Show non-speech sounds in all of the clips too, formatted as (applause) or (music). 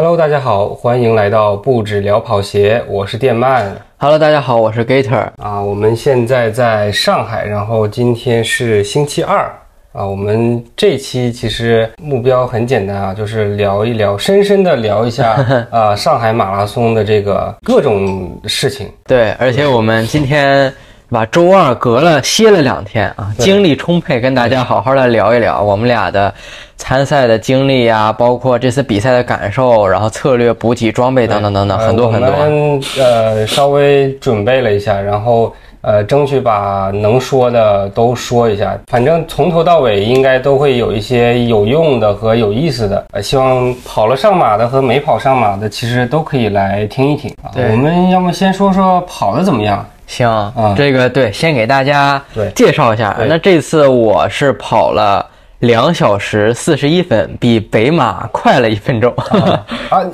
Hello，大家好，欢迎来到不止聊跑鞋，我是电鳗 Hello，大家好，我是 Gator。啊。我们现在在上海，然后今天是星期二啊。我们这期其实目标很简单啊，就是聊一聊，深深的聊一下 (laughs) 啊上海马拉松的这个各种事情。对，而且我们今天把周二隔了歇了两天啊，精力充沛，跟大家好好的聊一聊我们俩的参赛的经历呀、包括这次比赛的感受，然后策略、补给、装备等等等等，呃很多很多。我们呃稍微准备了一下，然后呃争取把能说的都说一下。反正从头到尾应该都会有一些有用的和有意思的。呃，希望跑了上马的和没跑上马的，其实都可以来听一听啊。对我们要么先说说跑的怎么样？行，嗯这个对，先给大家对介绍一下。那这次我是跑了两小时四十一分，比北马快了一分钟。啊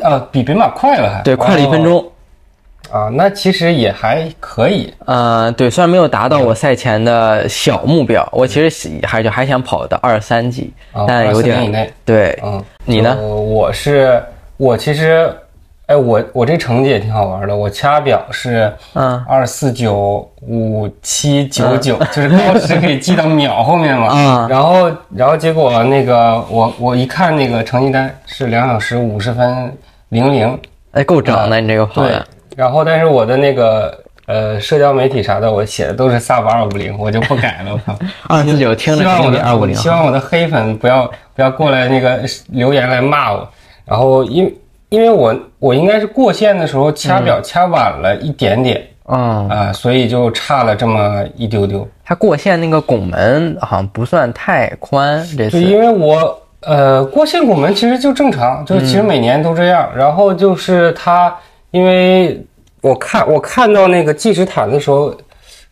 啊，比北马快了还 (laughs) 对，快了一分钟。哦啊，那其实也还可以。呃，对，虽然没有达到我赛前的小目标，我其实喜还就还想跑到二三级，啊但有23以点内对。嗯，你呢我是我其实，哎，我我这成绩也挺好玩的，我掐表是嗯二四九五七九九，就是高时可以记到秒后面嘛。嗯 (laughs) 然后然后结果那个我我一看那个成绩单是两小时五十分零零，哎，够整的，你这个跑对的。，然后但是我的那个。呃，社交媒体啥的，我写的都是 sub 二五零，我就不改了。我靠，二四九 (laughs) 听着我的二五零希望我的黑粉不要不要过来那个留言来骂我。然后因因为我我应该是过线的时候掐表掐晚了一点点嗯，啊、所以就差了这么一丢丢。它过线那个拱门好像不算太宽，这就次。因为我呃过线拱门其实就正常，就其实每年都这样。然后就是它，因为我看我看到那个计时毯的时候。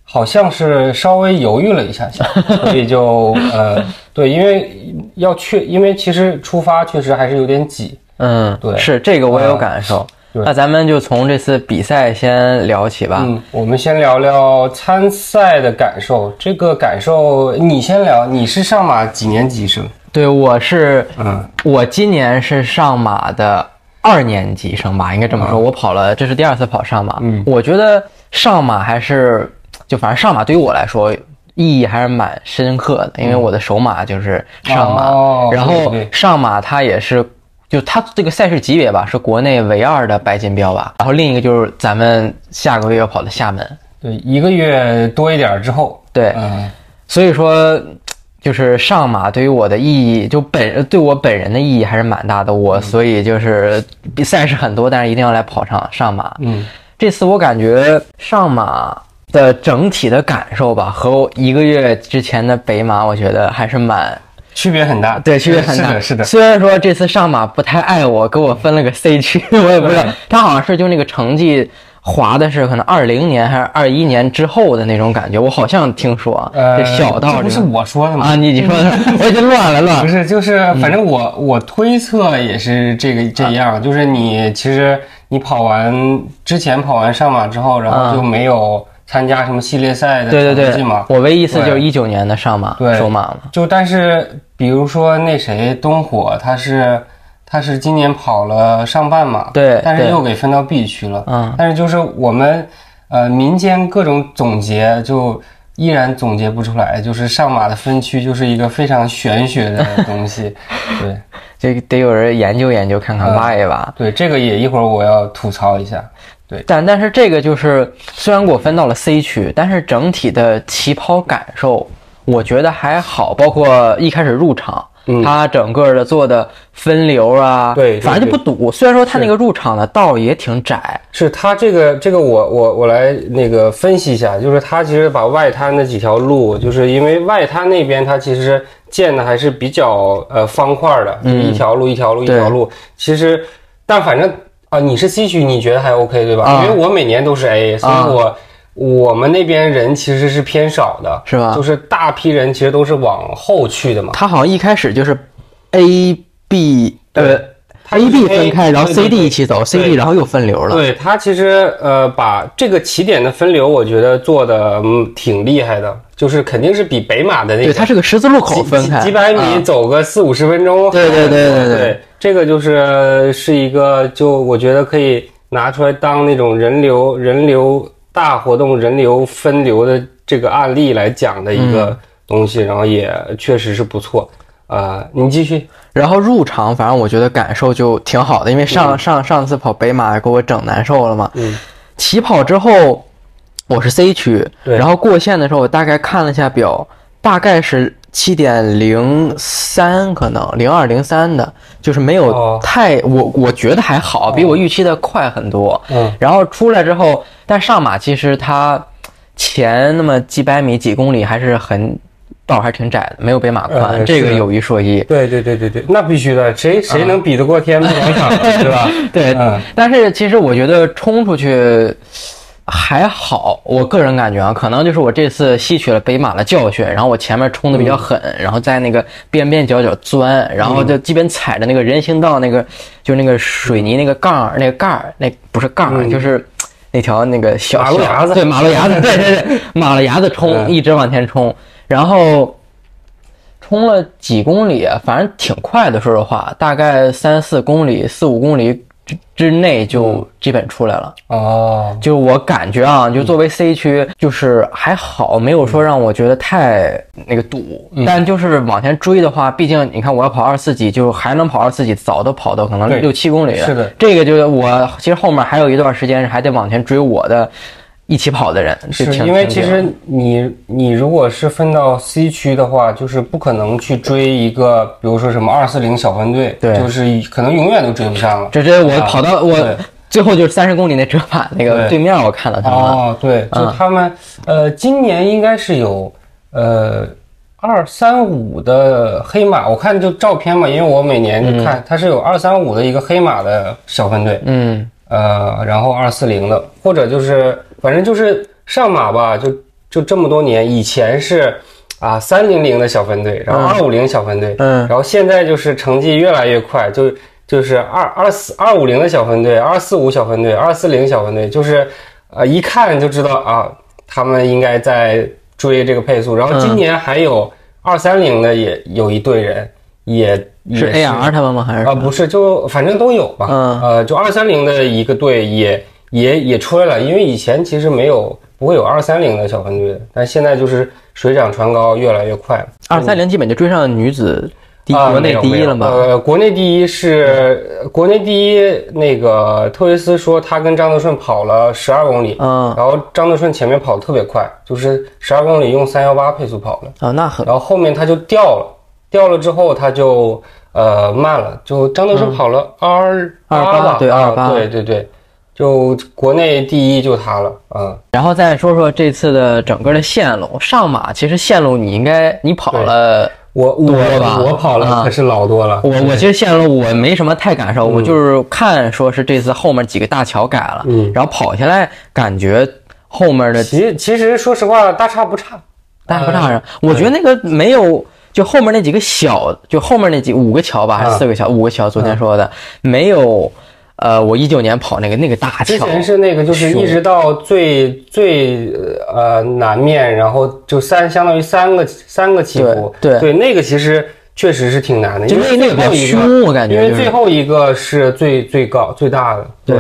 好像是稍微犹豫了一下下，(laughs) 所以就呃对，因为要确，因为其实出发确实还是有点挤，嗯，对是这个我也有感受。对那咱们就从这次比赛先聊起吧。嗯，我们先聊聊参赛的感受。这个感受你先聊，你是上马几年级生？对，我是嗯我今年是上马的二年级生吧，应该这么说。我跑了，这是第二次跑上马。嗯我觉得上马还是就反正上马对于我来说意义还是蛮深刻的，因为我的首马就是上马，哦然后上马它也是。就它这个赛事级别吧，是国内唯二的白金标吧。然后另一个就是咱们下个月要跑的厦门，对，一个月多一点之后，对，嗯所以说，就是上马对于我的意义，就本对我本人的意义还是蛮大的。我所以就是比赛事很多，但是一定要来跑上上马。嗯这次我感觉上马的整体的感受吧，和我一个月之前的北马，我觉得还是蛮区别很大，对，区别很大。是的，是的，虽然说这次上马不太爱我，给我分了个 C 区，(laughs) 我也不知道。对，他好像是就那个成绩滑的是可能二零年还是二一年之后的那种感觉，我好像听说，呃，这小道不是我说的吗？啊，你你说的，(laughs) 我已经乱了乱了。不是，就是反正我、我推测也是这个这样，就是你其实你跑完之前跑完上马之后，然后就没有参加什么系列赛的对对对成绩嘛，，我唯一一次就是对一九年的上马对首马嘛。就但是比如说那谁东火，他是他是今年跑了上半马，对对但是又给分到 B 区了，嗯但是就是我们呃民间各种总结就。依然总结不出来，就是上马的分区就是一个非常玄学的东西，(laughs) 对。这个得有人研究研究，看看挖一挖。对，这个也一会儿我要吐槽一下。对，但但是这个就是虽然给我分到了 C 区，但是整体的起跑感受我觉得还好，包括一开始入场。嗯它整个的做的分流啊，对对反正就不堵。虽然说它那个入场的道也挺窄，是它这个这个我我我来那个分析一下，就是它其实把外滩的几条路，就是因为外滩那边它其实建的还是比较呃方块的，就是一条路一条路一条路。其实，但反正啊，你是 C 区，你觉得还 OK 对吧？啊因为我每年都是 A，所以啊我。我们那边人其实是偏少的，是吧就是大批人其实都是往后去的嘛。他好像一开始就是 A B 呃它 A B 分开，然后 C D 一起走，C D 然后又分流了。对他其实呃把这个起点的分流，我觉得做的嗯挺厉害的，就是肯定是比北马的那个对，个它是个十字路口分开，几几百米啊走个四五十分钟。对对对对对对这个就是是一个，就我觉得可以拿出来当那种人流人流大活动人流分流的这个案例来讲的一个东西，然后也确实是不错。呃，你继续。然后入场，反正我觉得感受就挺好的，因为上上上次跑北马给我整难受了嘛。嗯。起跑之后，我是 C 区，然后过线的时候，我大概看了一下表，大概是七点零三，可能零二零三的，就是没有哦。太，我我觉得还好，比我预期的快很多。嗯。然后出来之后，但上马其实它前那么几百米、几公里还是很道还是挺窄的，没有北马宽，呃这个有一说一。对对对对对，那必须的，谁谁能比得过天安门？(laughs) 广场，对吧？对，嗯。但是其实我觉得冲出去还好，我个人感觉啊，可能就是我这次吸取了北马的教训，然后我前面冲的比较狠，然后在那个边边角角钻，然后就基本踩着那个人行道那个，就那个水泥那个杠儿那个盖儿，那不是杠儿，就是。那条那个小马路牙子对马路牙子，对对对，马路牙子冲，一直往前冲，然后冲了几公里，反正挺快的，说实话，大概三四公里、四五公里之之内就基本出来了。哦，就我感觉啊，就作为 C 区，就是还好，没有说让我觉得太那个堵。但就是往前追的话，毕竟你看我要跑二四几，就还能跑二四几，早都跑到可能六七公里了。是的这个就是我其实后面还有一段时间还得往前追我的一起跑的人，是因为其实你你如果是分到 C 区的话，就是不可能去追一个，比如说什么二四零小分队，对。就是可能永远都追不上了。这这我啊跑到我最后就是三十公里那折返那个对。对面，我看了他们。哦，对，就他们，呃，今年应该是有呃二三五的黑马，我看就照片嘛，因为我每年就看，它是有二三五的一个黑马的小分队，嗯，呃，然后二四零的，或者就是反正就是上马吧，就就这么多年，以前是啊三零零的小分队，然后二五零小分队，嗯然后现在就是成绩越来越快，就就是二二四二五零的小分队，二四五小分队，二四零小分队，就是呃一看就知道啊，他们应该在追这个配速。然后今年还有二三零的也有一队人，也也是 AR 他们吗？还是啊，不是，就反正都有吧。嗯呃，就二三零的一个队也也也出来了，因为以前其实没有不会有二三零的小分队，但现在就是水涨船高，越来越快。二三零基本就追上女子国内第一了嘛？呃，国内第一是呃国内第一，那个特维斯说他跟张德顺跑了十二公里，嗯然后张德顺前面跑得特别快，就是十二公里用三幺八配速跑的。啊，那很然后后面他就掉了，掉了之后他就呃慢了，就张德顺跑了二二八对二八。对对对，就国内第一就他了，嗯，然后再说说这次的整个的线路，上马其实线路你应该你跑了，我我我跑了啊可是老多了，我我其实线路我没什么太感受，我就是看说是这次后面几个大桥改了，嗯然后跑下来感觉后面的其实其实说实话大差不差，大差不差呃，我觉得那个没有。就后面那几个小，就后面那几五个桥吧，还是啊。四个桥？五个桥，昨天说的。没有，呃，我一九年跑那个那个大桥，之前是那个就是一直到最最呃南面，然后就三相当于三个三个起伏，对对。对，那个其实确实是挺难的，就因为那那个比较凶，我感觉因为最后一个是最最高最大的，对。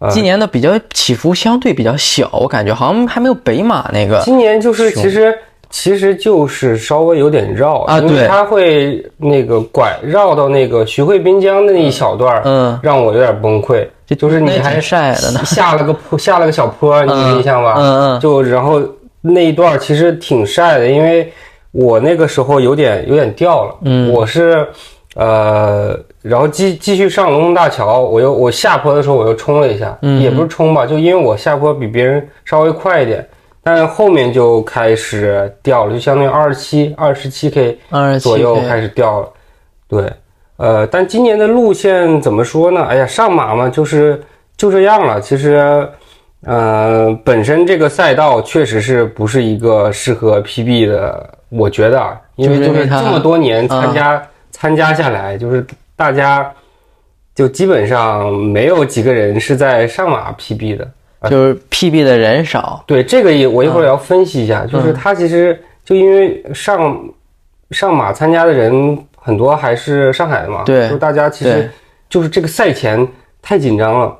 呃今年的比较起伏相对比较小，我感觉好像还没有北马那个。今年就是其实其实就是稍微有点绕啊对因为它会那个拐绕到那个徐汇滨江的那一小段儿嗯让我有点崩溃。就就是你还那挺晒的呢下了个坡，下了个小坡，你有印象吧？嗯嗯就然后那一段其实挺晒的，因为我那个时候有点有点掉了。嗯我是呃，然后继继续上龙洞大桥，我又我下坡的时候我又冲了一下，嗯也不是冲吧，就因为我下坡比别人稍微快一点，但后面就开始掉了，就相当于二十七二十七 K 左右开始掉了。对，呃，但今年的路线怎么说呢？哎呀，上马嘛，就是就这样了。其实，呃，本身这个赛道确实是不是一个适合 PB 的，我觉得啊，因为就是这么多年参加、参加下来，就是大家就基本上没有几个人是在上马 PB 的。就是 PB 的人少，对这个也我一会儿要分析一下，就是他其实就因为上上马参加的人很多还是上海的嘛，对就大家其实就是这个赛前太紧张了，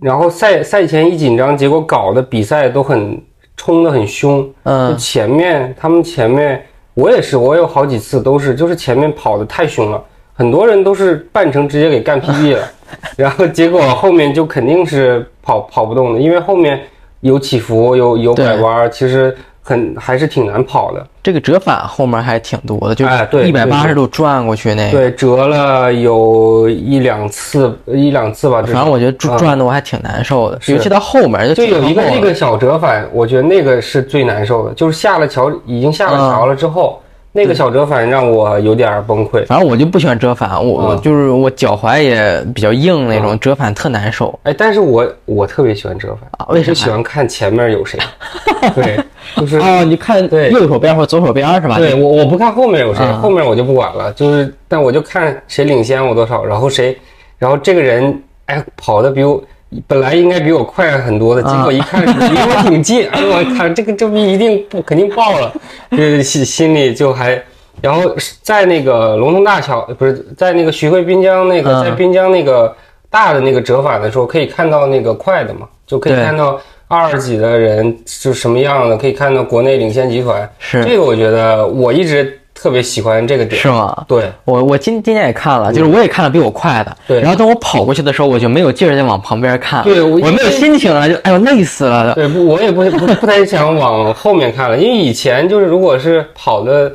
然后赛赛前一紧张，结果搞的比赛都很冲的很凶，就嗯，前面他们前面我也是，我有好几次都是，就是前面跑的太凶了，很多人都是半程直接给干 PB 了，(laughs) 然后结果后面就肯定是跑跑不动的，因为后面有起伏，有有拐弯，其实很还是挺难跑的。这个折返后面还挺多的，就哎对一百八十度转过去那个。对，折了有一两次，一两次吧，反正我觉得转转的我还挺难受的，尤其到后面就就有一个那个小折返，我觉得那个是最难受的，就是下了桥，已经下了桥了之后，那个小折返让我有点崩溃。反正我就不喜欢折返，我我嗯就是我脚踝也比较硬那种，折返特难受。哎，但是我我特别喜欢折返啊为什么喜欢看前面有谁。(laughs) 对，就是啊，你看对右手边或左手边是吧？对我我不看后面有谁，啊后面我就不管了，就是但我就看谁领先我多少，然后谁，然后这个人哎跑的比我本来应该比我快很多的，结果一看离我挺近，哎我靠，这个这不一定不肯定爆了，这心心里就还。然后在那个龙腾大桥，不是在那个徐汇滨江那个，嗯在滨江那个大的那个折返的时候，可以看到那个快的嘛，就可以看到二十几的人是什么样的，可以看到国内领先集团。是这个，我觉得我一直特别喜欢这个点。是吗？对，我我今今天也看了，就是我也看了比我快的，对然后等我跑过去的时候，我就没有劲儿再往旁边看，对我我没有心情了，就哎呦累死了。对，不，我也不不不太想往后面看了，因为以前就是如果是跑的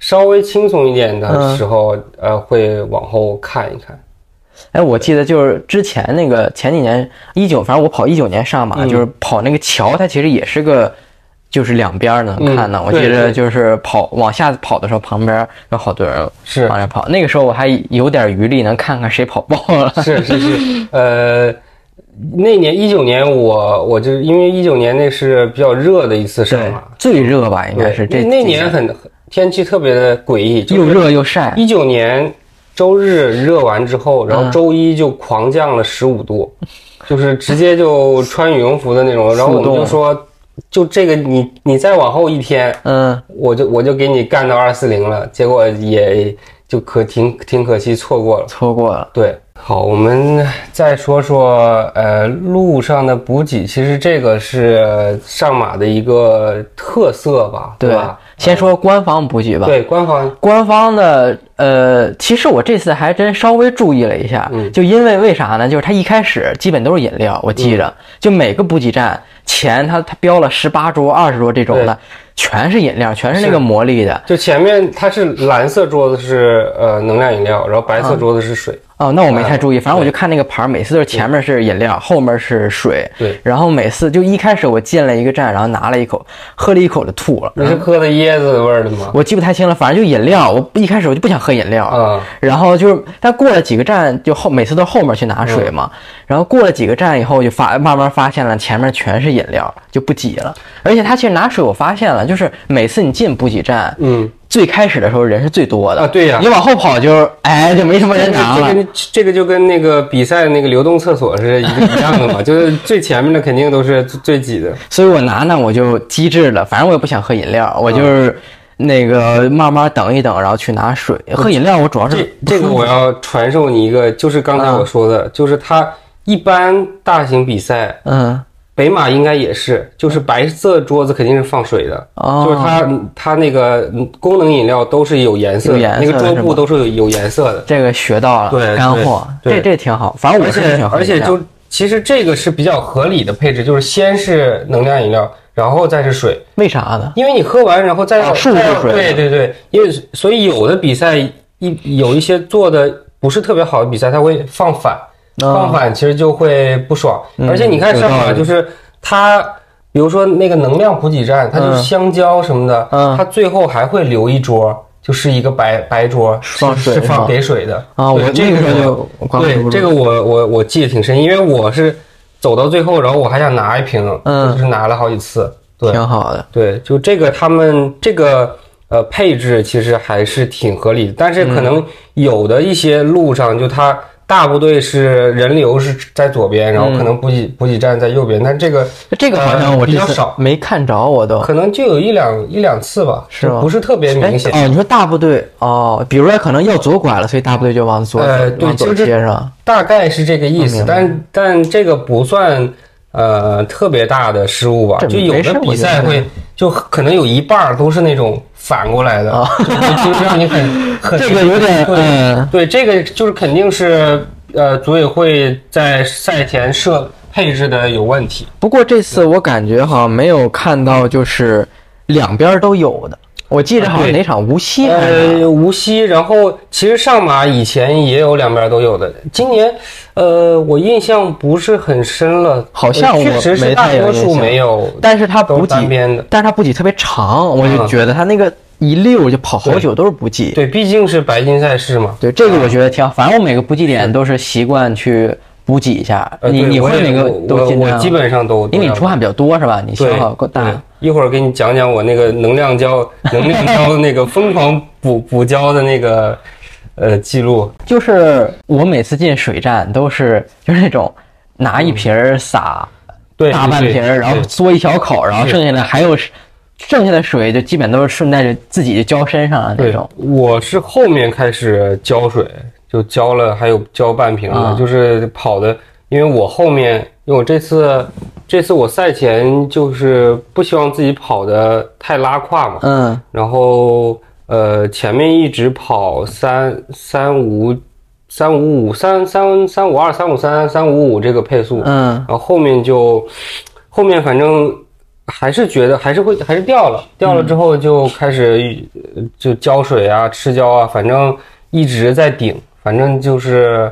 稍微轻松一点的时候，呃，会往后看一看。哎，我记得就是之前那个前几年一九，反正我跑一九年上马，嗯就是跑那个桥，它其实也是个。就是两边儿能看呢，嗯我记得就是跑往下跑的时候，旁边有好多人是往下跑。那个时候我还有点余力，能看看谁跑爆了。是是是，呃，那年一九年我我就因为一九年那是比较热的一次上对马，，最热吧，应该是这那那年很天气特别的诡异，就又热又晒。一九年周日热完之后，然后嗯周一就狂降了十五度，就是直接就穿羽绒服的那种。然后我们就说，就这个你你再往后一天，嗯，我就我就给你干到二四零了。结果也就可挺挺可惜，错过了。错过了。对，好，我们再说说呃路上的补给，其实这个是上马的一个特色吧，对吧？先说官方补给吧。对，官方官方的呃，其实我这次还真稍微注意了一下，嗯就因为为啥呢？就是它一开始基本都是饮料，我记嗯着，就每个补给站前它它标了十八桌、二十桌这种的，全是饮料，全是那个魔力的。就前面它是蓝色桌子是呃能量饮料，然后白色桌子是水。哦，那我没太注意，反正我就看那个牌儿，每次都是前面是饮料，后面是水。对，然后每次就一开始我进了一个站，然后拿了一口，喝了一口就吐了。你是喝的椰子味儿的吗？我记不太清了，反正就饮料。我一开始我就不想喝饮料，啊，然后就是，但过了几个站，就后每次都后面去拿水嘛。然后过了几个站以后，就发慢慢发现了前面全是饮料，就不挤了。而且他其实拿水，我发现了，就是每次你进补给站，嗯，最开始的时候人是最多的啊对呀你往后跑就哎就没什么人拿了。这个就跟那个比赛那个流动厕所是一个一样的嘛，(laughs) 就是最前面的肯定都是最最挤的。所以我拿呢，我就机智了，反正我也不想喝饮料，我就是那个慢慢等一等，然后去拿水。喝饮料我主要是这这个我要传授你一个，就是刚才我说的，就是它一般大型比赛，嗯北马应该也是，就是白色桌子肯定是放水的，哦就是它它那个嗯功能饮料都是有颜色的，有颜色的那个桌布都是有有颜色的。这个学到了，对干货，对这这挺好。反正我而是不喜欢喝饮料且而且就其实这个是比较合理的配置，就是先是能量饮料，然后再是水，为啥呢？因为你喝完然后再要、再要水。对对对，因为所以有的比赛一有一些做的不是特别好的比赛，它会放反，放反其实就会不爽。嗯而且你看上有道理。马就是它。比如说那个能量补给站，它就是香蕉什么的，嗯。它最后还会留一桌，就是一个白白桌，放是是放给水的啊，我对这个时候就对这个我我我记得挺深，因为我是走到最后，然后我还想拿一瓶，嗯就是拿了好几次。对挺好的。对，就这个他们这个呃配置其实还是挺合理的，但是可能有的一些路上就它大部队是人流是在左边，然后可能补给补给站在右边，但这个这个好像呃我比较少没看着，我都。可能就有一两一两次吧，是吗不是特别明显。哎哦，你说大部队哦，比如说可能要左拐了，所以大部队就往左，呃对往左就是切是吧？大概是这个意思，但但这个不算呃特别大的失误吧？就有的比赛会就可能有一半儿都是那种反过来的，就就让你很很哦这个有点对，这个就是肯定是呃组委会在赛前设配置的有问题。不过这次我感觉好像没有看到就是两边都有的，我记得好像对哪场无锡呃，无锡，然后其实上马以前也有两边都有的，今年，呃，我印象不是很深了，好像确实是大多数没有，但是它补给边的。但是它补给特别长，我就嗯觉得它那个一溜就跑好久都是补给。对，毕竟是白金赛事嘛。对，这个我觉得挺好。反正我每个补给点都是习惯去补给一下。呃你你会哪个我都尽量？我我基本上都，因为你出汗比较多是吧？你消耗够大对。一会儿给你讲讲我那个能量胶能量胶的那个疯狂补补胶的那个呃记录。就是我每次进水站都是就是那种拿一瓶儿洒对，大半瓶儿，然后对嘬一小口，然后剩下的还有剩下的水就基本都是顺带着自己就浇身上了那种。，我是后面开始浇水，就浇了，还有浇半瓶的，啊就是跑的，因为我后面，因为我这次这次我赛前就是不希望自己跑的太拉胯嘛，嗯。然后呃前面一直跑三三五三五五三三三五二三五三三五五这个配速，嗯。然后后面就后面反正还是觉得还是会还是掉了，掉了之后就开始呃就浇水啊、吃胶啊，反正一直在顶，反正就是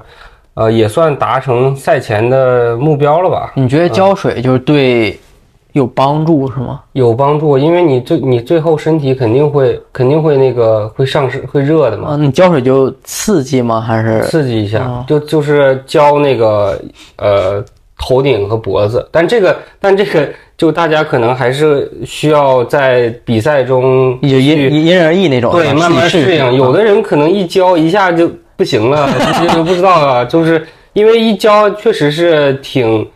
呃也算达成赛前的目标了吧，你觉得浇水就是对有帮助是吗？有帮助，因为你最你最后身体肯定会肯定会那个会上升会热的嘛，啊，你浇水就刺激吗？还是刺激一下，哦就就是浇那个呃头顶和脖子，但这个但这个就大家可能还是需要在比赛中也因去因因人而异那种？对慢慢适应，有的的人可能一浇一下就不行了，就不知道了，(laughs) 就是因为一浇确实是挺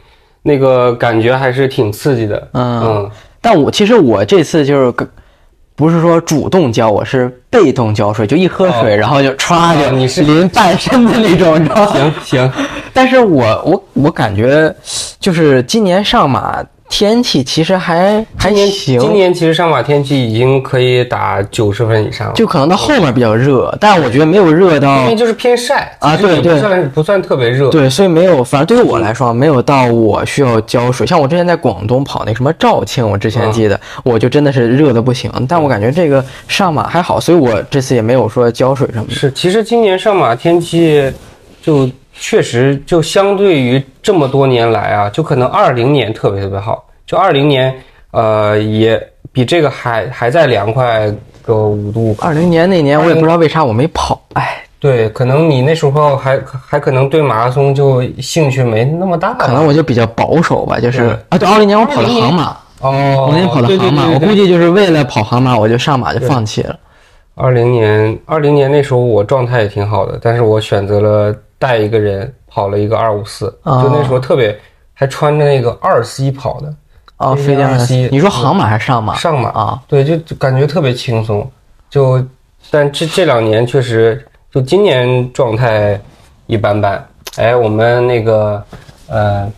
那个感觉还是挺刺激的，嗯。嗯。但我其实我这次就是跟不是说主动浇，我是被动浇水，就一喝水，哦。然后就歘就你是。淋半身的那种，你知道吗？行行，(laughs) 但是我我我感觉就是今年上马天气其实还还行，今年其实上马天气已经可以打九十分以上了，就可能到后面比较热，但我觉得没有热到因为就是偏晒啊对不算不算特别热，对，所以没有，反正对于我来说没有到我需要浇水。像我之前在广东跑那什么肇庆，我之前记得我就真的是热的不行，但我感觉这个上马还好，所以我这次也没有说浇水什么的。是，其实今年上马天气就确实就相对于这么多年来啊，就可能二零年特别特别好，就二零年呃也比这个还还在凉快个五度。吧。二零年那年我也不知道为啥我没跑，哎，对，可能你那时候还还可能对马拉松就兴趣没那么大，可能我就比较保守吧，就是啊，对，二零年我跑的航马，哦，我那年跑的航马，我估计就是为了跑航马，我就上马就放弃了。二零年，二零年那时候我状态也挺好的，但是我选择了带一个人跑了一个二五四，哦就那时候特别还穿着那个二 C 跑的哦，飞飞将的将西你说航马还是上马？上马啊，对，就就感觉特别轻松。就，但这这两年确实，就今年状态一般般。哎，我们那个呃，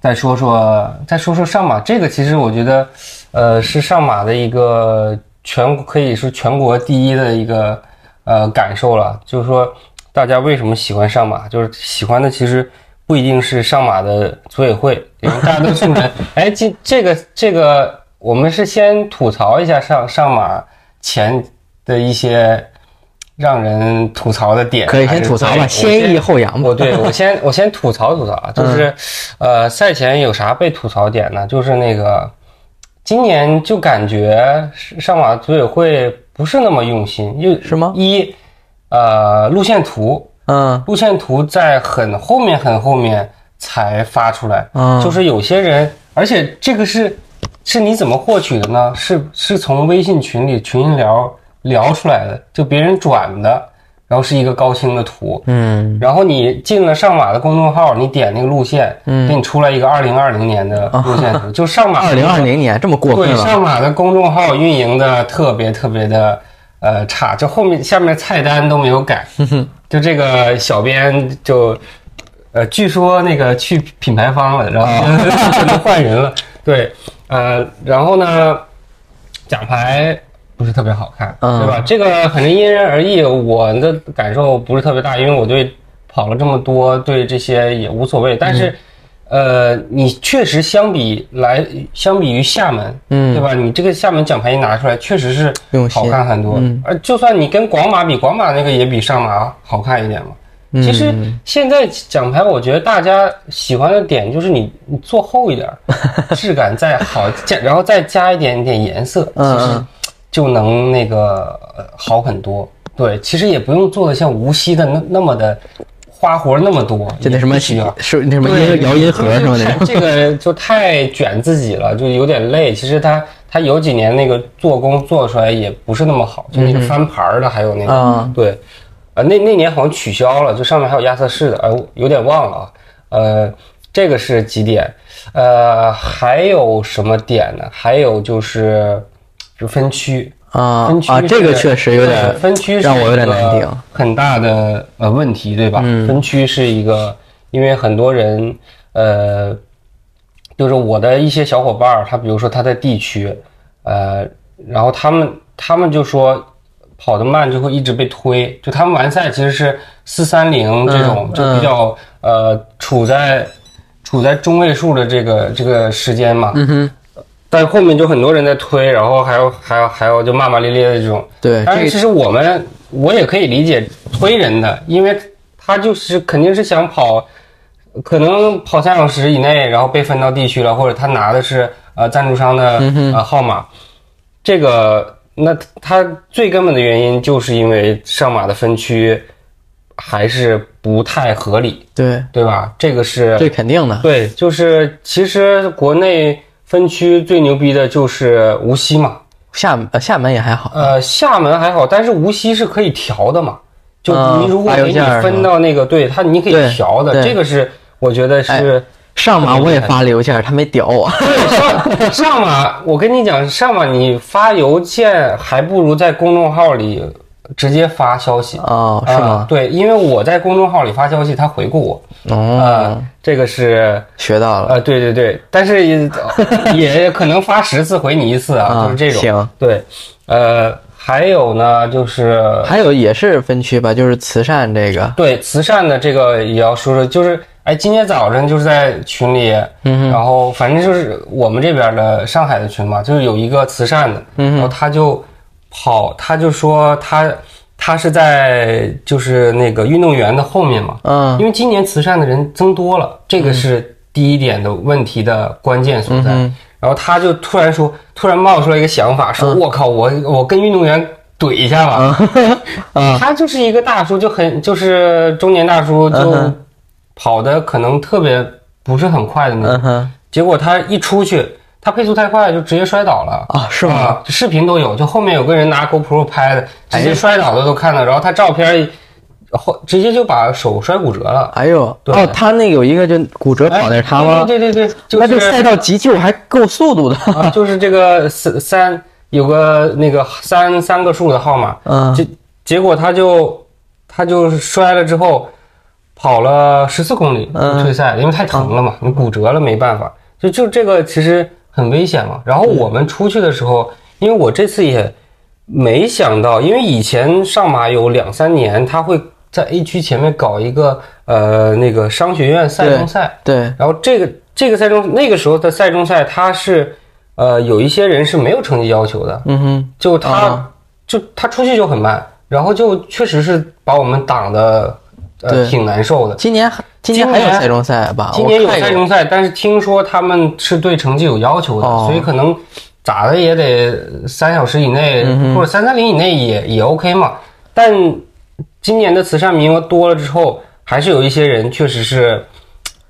再说说再说说上马，这个其实我觉得，呃，是上马的一个全可以是全国第一的一个呃感受了。就是说，大家为什么喜欢上马？就是喜欢的其实不一定是上马的组委会，因为大多数人，(laughs) 哎，这这个这个，我们是先吐槽一下上上马前的一些让人吐槽的点，可以先吐槽吧，先抑后扬吧。我对我先我先吐槽吐槽啊，就是，呃，赛前有啥被吐槽点呢？就是那个今年就感觉上马组委会不是那么用心，又是吗一，呃，路线图，嗯。路线图在很后面很后面才发出来，嗯。就是有些人，而且这个是是你怎么获取的呢？是是从微信群里群聊聊出来的，就别人转的，然后是一个高清的图，嗯。然后你进了上马的公众号，你点那个路线，给你出来一个二零二零年的路线图，就上马二零二零年这么过分对了，上马的公众号运营的特别特别的呃差，就后面下面菜单都没有改，(laughs) 就这个小编就呃据说那个去品牌方了，然后可能换人了，对，呃，然后呢奖牌。不是特别好看，嗯对吧？这个反正因人而异，我的感受不是特别大，因为我对跑了这么多，对这些也无所谓。但是，呃，你确实相比来，相比于厦门，嗯对吧？你这个厦门奖牌一拿出来，确实是好看很多。嗯而就算你跟广马比，广马那个也比上马好看一点嘛。嗯其实现在奖牌，我觉得大家喜欢的点就是你你做厚一点儿，(laughs) 质感再好，加然后再加一点点颜色，其嗯实就能那个呃好很多。对，其实也不用做的像无锡的那那么的花活那么多，就那什么。是那什么对音摇音盒什么的这个就太卷自己了，就有点累。其实他他有几年那个做工做出来也不是那么好，就那个翻牌的，还有那个、啊对，呃，那那年好像取消了，就上面还有亚瑟士的，呃，我有点忘了啊。呃，这个是几点？呃，还有什么点呢？还有就是就分区。啊分区啊，这个确实有点分区是让我有点难定。很大的呃问题，对吧？嗯分区是一个，因为很多人呃，就是我的一些小伙伴儿，他比如说他在地区，呃，然后他们他们就说跑得慢就会一直被推，就他们完赛其实是四三零这种，嗯就比较呃处在处在中位数的这个这个时间嘛。嗯哼，但后面就很多人在推，然后还有还有还有就骂骂咧咧的这种。对，但是其实我们我也可以理解推人的，因为他就是肯定是想跑，可能跑三小时以内，然后被分到地区了，或者他拿的是呃赞助商的呃号码，这个那他最根本的原因就是因为上马的分区还是不太合理，对，对吧？这个是这肯定的。对，就是其实国内分区最牛逼的就是无锡嘛，厦呃厦门也还好，呃，厦门还好，但是无锡是可以调的嘛。就嗯你如果给你分到那个，对它你可以调的，这个是我觉得是上马我也发了邮件，他没屌我。对上上马。我跟你讲，上马你发邮件还不如在公众号里直接发消息。哦，是啊吗？对，因为我在公众号里发消息，他回过我。哦，啊，这个是学到了。呃，对对对，但是也 (laughs) 也可能发十次回你一次啊，啊就是这种。行，对，呃，还有呢，就是还有也是分区吧，就是慈善这个。对慈善的这个也要说说，就是哎，今天早晨就是在群里，嗯然后反正就是我们这边的上海的群嘛，就是有一个慈善的，嗯然后他就跑，他就说他他是在就是那个运动员的后面嘛，嗯。因为今年慈善的人增多了，这个是第一点的问题的关键所在。嗯然后他就突然说，突然冒出来一个想法，说：“我靠，我我跟运动员怼一下吧。嗯。(laughs) 他就是一个大叔，就很就是中年大叔，就跑的可能特别不是很快的那种。结果他一出去，他配速太快，就直接摔倒了。啊，是吗？啊，视频都有，就后面有个人拿 GoPro 拍的，直接摔倒的都看到，然后他照片后直接就把手摔骨折了。哎呦，对哦，他那有一个就骨折跑的是他吗？对对对对，就是那这赛道急救还够速度的。啊，就是这个三三有个那个三三个数的号码，嗯结结果他就他就摔了之后跑了十四公里退赛了，因为太疼了嘛，你骨折了没办法，就就这个其实很危险嘛。然后我们出去的时候，因为我这次也没想到，因为以前上马有两三年他会在 A 区前面搞一个呃那个商学院赛中赛。对，然后这个这个赛中那个时候的赛中赛，他是呃有一些人是没有成绩要求的，嗯哼，就他、啊就他出去就很慢，然后就确实是把我们挡的呃挺难受的。今年还今年还有赛中赛吧？今年有赛中赛，但是听说他们是对成绩有要求的，哦所以可能咋的也得三小时以内、嗯或者三三零以内也也 OK 嘛。但今年的慈善名额多了之后，还是有一些人确实是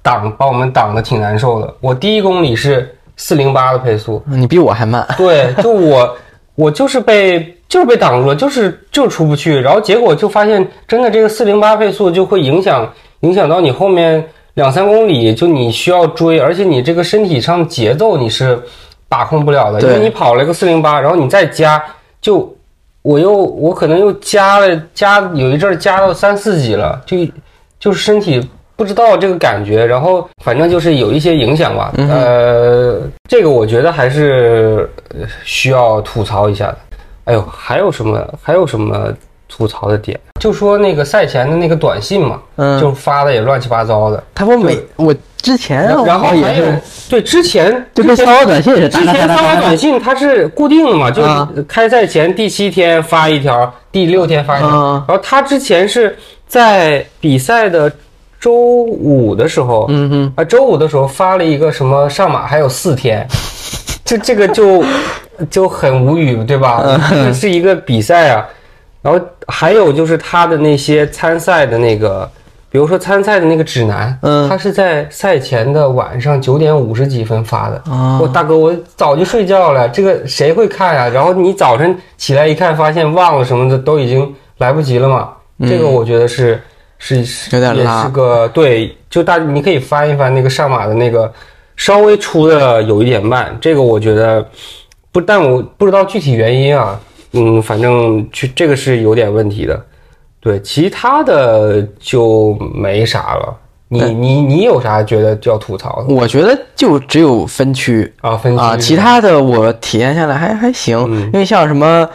挡把我们挡的挺难受的。我第一公里是四零八的配速，你比我还慢。对，就我我就是被就是被挡住了，就是就出不去，然后结果就发现真的这个四零八配速就会影响影响到你后面两三公里，就你需要追，而且你这个身体上的节奏你是把控不了的，因为你跑了一个四零八，然后你再加，就我又我可能又加了加有一阵儿加到三四级了，就就是身体不知道这个感觉，然后反正就是有一些影响吧。呃，这个我觉得还是呃需要吐槽一下的。哎呦，还有什么还有什么吐槽的点？就说那个赛前的那个短信嘛，嗯就发的也乱七八糟的。他不每我之前然后还有对之前就前骚扰短信似的，之前发完短信他是固定的嘛，就开赛前第七天发一条，第六天发一条。啊然后他之前是在比赛的周五的时候，嗯哼，啊，周五的时候发了一个什么上马还有四天，这这个就就很无语，对吧？这是一个比赛啊。然后还有就是他的那些参赛的那个，比如说参赛的那个指南，嗯他是在赛前的晚上九点五十几分发的。啊我大哥，我早就睡觉了，这个谁会看呀、然后你早晨起来一看，发现忘了什么的，都已经来不及了嘛。这个我觉得是是是也是个对，就大你可以翻一翻那个上马的那个，稍微出的有一点慢，这个我觉得不，但我不知道具体原因啊。嗯，反正去这个是有点问题的。对，其他的就没啥了。你你你有啥觉得要吐槽的我觉得就只有分区啊？分区啊，其他的我体验下来还还行，嗯因为像什么。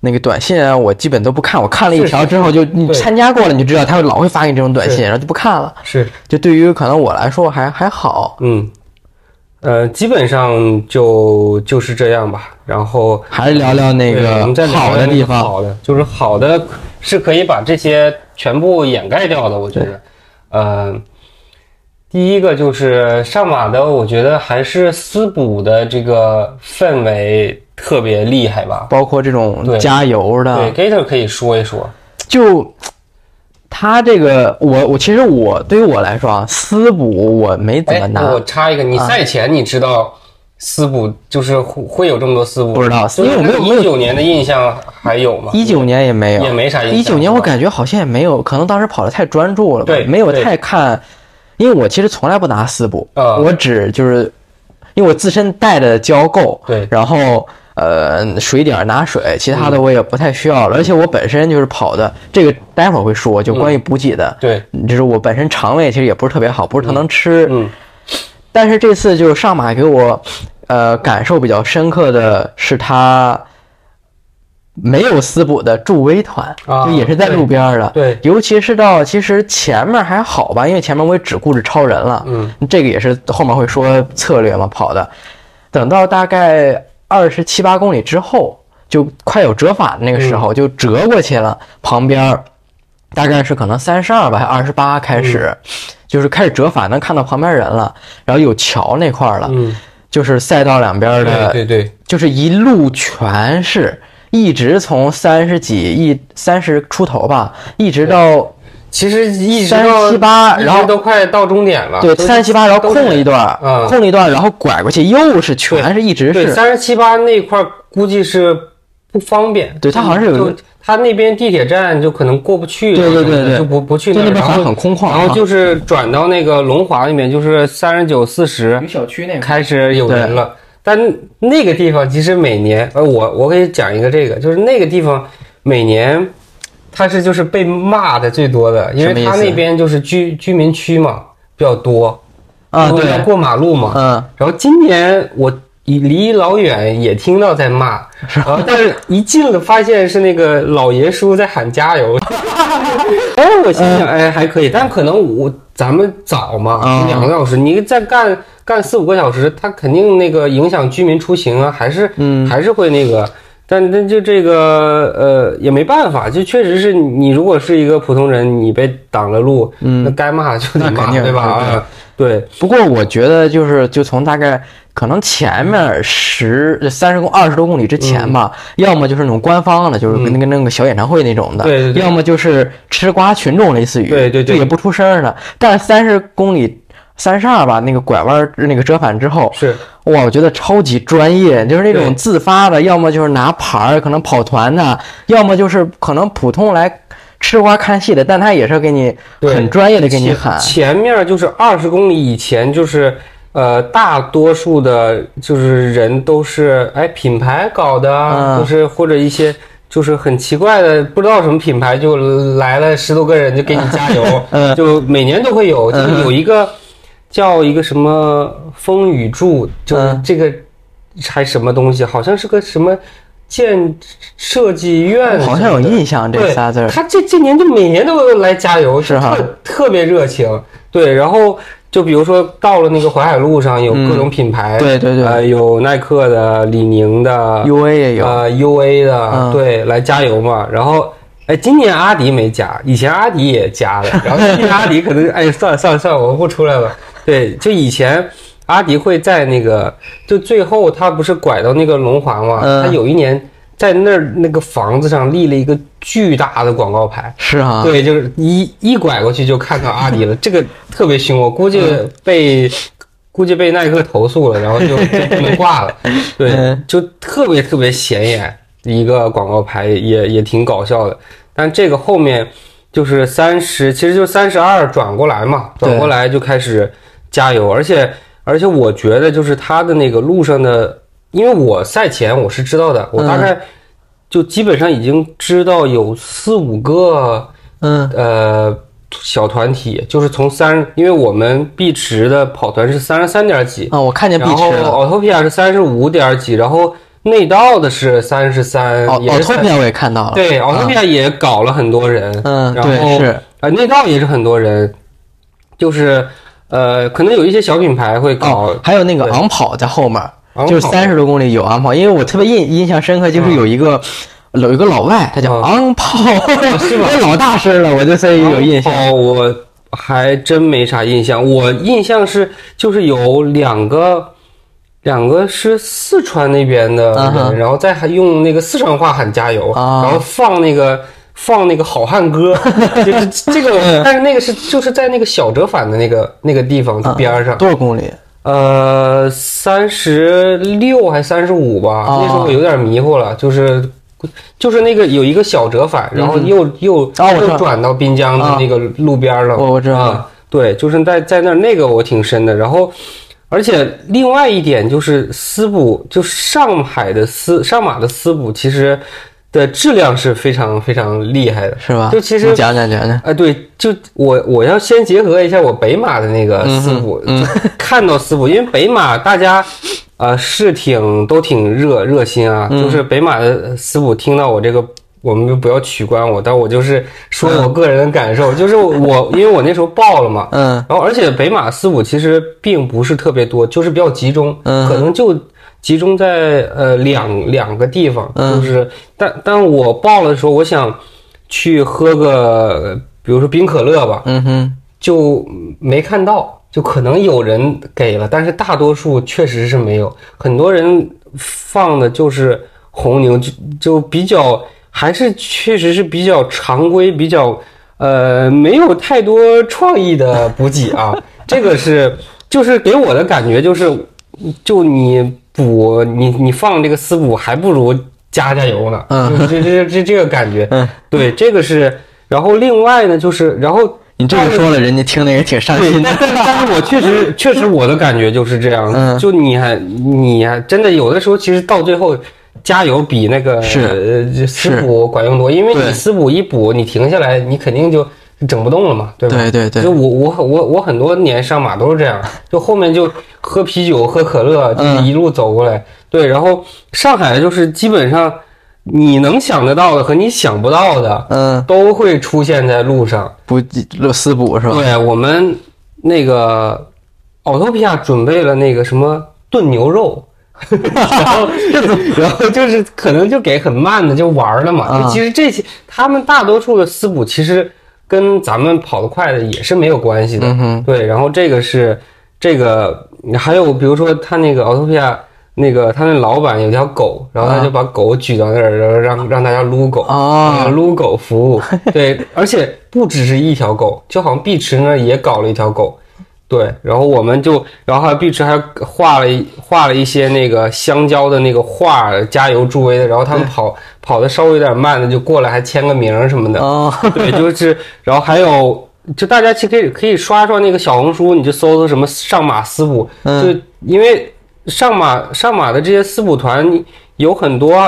那个短信啊，我基本都不看。我看了一条之后就，你参加过了，你就知道他会老会发给你这种短信，然后就不看了。是就对于可能我来说还还好，嗯，呃，基本上就就是这样吧。然后还是聊聊那个好的地方。好的就是好的是可以把这些全部掩盖掉的。我觉得，呃，第一个就是上马的，我觉得还是私补的这个氛围特别厉害吧。包括这种对加油的，对，Gator 可以说一说。就他这个，我我其实我对于我来说啊，私补我没怎哎么，拿我，插一个，你赛前你知道私补就是会会有这么多私补？不知道因为我没有一九年的印象还有吗？一九年也没有，也没啥印象一九年我感觉好像也没有，可能当时跑的太专注了吧对，没有太看，因为我其实从来不拿私补，嗯我只就是因为我自身带的胶够，对然后。呃，水点儿拿水，其他嗯的我也不太需要了。而且我本身就是跑的，这个待会儿会说，就关于补给的，对，就是我本身肠胃其实也不是特别好，不是特能吃。嗯但是这次就是上马给我，呃，感受比较深刻的是他没有私补的助威团，啊就也是在路边儿的。对尤其是到其实前面还好吧，因为前面我也只顾着超人了。嗯，这个也是后面会说策略嘛跑的。等到大概二十七八公里之后，就快有折返的那个时候，就折过去了。旁边儿大概是可能三十二吧，还二十八开始，就是开始折返，能看到旁边人了。然后有桥那块儿了，嗯，就是赛道两边的，对对对，就是一路全是。一直从三十几一三十出头吧，一直到其实一直到37 8一直然后都快到终点了。对三十七八，然后空了一段，嗯空了一段，然后拐过去又是全是一直对，是，三十七八那块儿估计是不方便。对它好像是有一个就他那边地铁站就可能过不去，对对对对就不不去那边好像然后很空旷啊然后就是转到那个龙华那边，就是三十九四十小区那开始有人了。但那个地方其实每年，呃，我我给你讲一个这个，就是那个地方每年它是就是被骂的最多的，因为什么意思它那边就是居居民区嘛比较多啊，对。要，过马路嘛，嗯，然后今年我离离老远也听到在骂，然后但是一进了发现是那个老爷叔在喊加油。(laughs) 哎，我心想，哎，还可以，但可能我咱们早嘛，嗯。两个小时，你再干干四五个小时，他肯定那个影响居民出行啊，还是嗯。还是会那个。但但就这个呃也没办法，就确实是你如果是一个普通人，你被挡了路，嗯那该骂就得骂，那肯定对吧？对啊，对，不过我觉得就是就从大概可能前面十三十公二十多公里之前吧，要么就是那种官方的，就是跟那个那个小演唱会那种的，嗯对对对要么就是吃瓜群众类似于，对对对就也不出声儿的。但是三十公里三十二吧，那个拐弯儿那个折返之后，是。哇，我觉得超级专业，就是那种自发的，要么就是拿牌儿，可能跑团的，要么就是可能普通来吃瓜看戏的，但他也是给你很专业的给你前喊，前面就是二十公里以前，就是呃，大多数的就是人都是哎品牌搞的啊，嗯。就是或者一些就是很奇怪的，不知道什么品牌就来了十多个人就给你加油，(laughs) 嗯。就每年都会有，就是有一个叫一个什么风雨柱，就是嗯这个还什么东西，好像是个什么。建设计院好像有印象这仨字儿。他这这年就每年都来加油，是哈特特别热情。对，然后就比如说到了那个淮海路上，有各种品牌，嗯对对对呃，有耐克的、李宁的、U A 也有，呃 U A 的，嗯对，来加油嘛。然后，哎，今年阿迪没加，以前阿迪也加了。然后今年阿迪可能，哎，算了算了算了，我不出来了。对，就以前阿迪会在那个，就最后他不是拐到那个龙华嘛，嗯他有一年在那儿那个房子上立了一个巨大的广告牌。是啊，对，就是一一拐过去就看到阿迪了，(laughs) 这个特别凶，我估计嗯被、估计被耐克投诉了，然后就 (laughs) 就不能挂了。对嗯，就特别特别显眼一个广告牌，也也挺搞笑的。但这个后面就是三十，其实就三十二转过来嘛，转过来就开始加油，而且而且我觉得就是他的那个路上的，因为我赛前我是知道的，我大嗯概就基本上已经知道有四五个。嗯。呃小团体，就是从三，因为我们碧池的跑团是三十三点几，啊，我看见碧然后池了，Autopia 是三十五点几，然后内道的是三十三，哦也是三，Autopia 我也看到了，对，Autopia 也搞了很多人，嗯，然后对是，呃内道也是很多人，就是呃可能有一些小品牌会搞哦，还有那个昂跑在后面，就是三十多公里有昂跑，因为我特别印印象深刻，就是有一个。有一个老外，他叫嗯昂跑，是 (laughs) 老大声了，我就所以有印象。哦，我还真没啥印象。我印象是就是有两个，两个是四川那边的人，然后再还用那个四川话喊加油，啊然后放那个。放那个好汉歌，(laughs) 就是这个，但是那个是就是在那个小折返的那个那个地方边儿上，多少公里？呃，三十六还三十五吧，哦那时候我有点迷糊了，就是就是那个有一个小折返，然后又又、又转到滨江的那个路边儿了。我我知道啊，对，就是在在那儿那个我挺深的。然后，而且另外一点就是丝补，就上海的丝上马的丝补，其实的质量是非常非常厉害的。是吧？就其实讲讲讲讲。啊，对，就我我要先结合一下我北马的那个丝补，嗯就看到丝补，因为北马大家呃是挺都挺热热心啊，嗯就是北马的丝补，听到我这个。我们就不要取关我，但我就是说我个人的感受，(laughs) 就是我因为我那时候报了嘛，嗯然后而且北马丝补其实并不是特别多，就是比较集中，嗯可能就集中在呃两两个地方，嗯。就是但但我报了的时候，我想去喝个比如说冰可乐吧，嗯哼，就没看到，就可能有人给了，但是大多数确实是没有，很多人放的就是红牛，就就比较还是确实是比较常规，比较呃没有太多创意的补给啊，(laughs) 这个是就是给我的感觉就是，就你补你你放这个丝补还不如加加油呢，嗯这这这这个感觉，嗯，对，这个是，然后另外呢就是然后。你这个说了，人家听的也挺伤，心的但。但但是我确实 (laughs) 确实我的感觉就是这样，嗯就你还你还真的有的时候，其实到最后加油比那个是呃丝补管用多，因为你丝补一补，你停下来，你肯定就整不动了嘛，对吧？对对对就我我我我很多年上马都是这样，就后面就喝啤酒喝可乐，就是一路走过来。对，然后上海就是基本上你能想得到的和你想不到的。嗯，都会出现在路上，补丝补是吧？对我们那个奥托皮亚准备了那个什么炖牛肉，(laughs) 然后 (laughs) 然后就是可能就给很慢的就玩了嘛。啊就其实这些他们大多数的私补其实跟咱们跑得快的也是没有关系的。嗯哼，对，然后这个是这个还有比如说他那个奥托皮亚。那个他那老板有条狗，然后他就把狗举到那儿，然后让让大家撸狗。哦呃撸狗服务，对，而且不只是一条狗，就好像碧池那儿也搞了一条狗，对，然后我们就，然后还有碧池还画了一画了一些那个香蕉的那个画，加油助威的，然后他们跑跑的稍微有点慢的就过来还签个名什么的。哦，对，(laughs) 就是，然后还有，就大家其实可以可以刷刷那个小红书，你就搜搜什么上马私补，嗯。就因为上马上马的这些私补团有很多，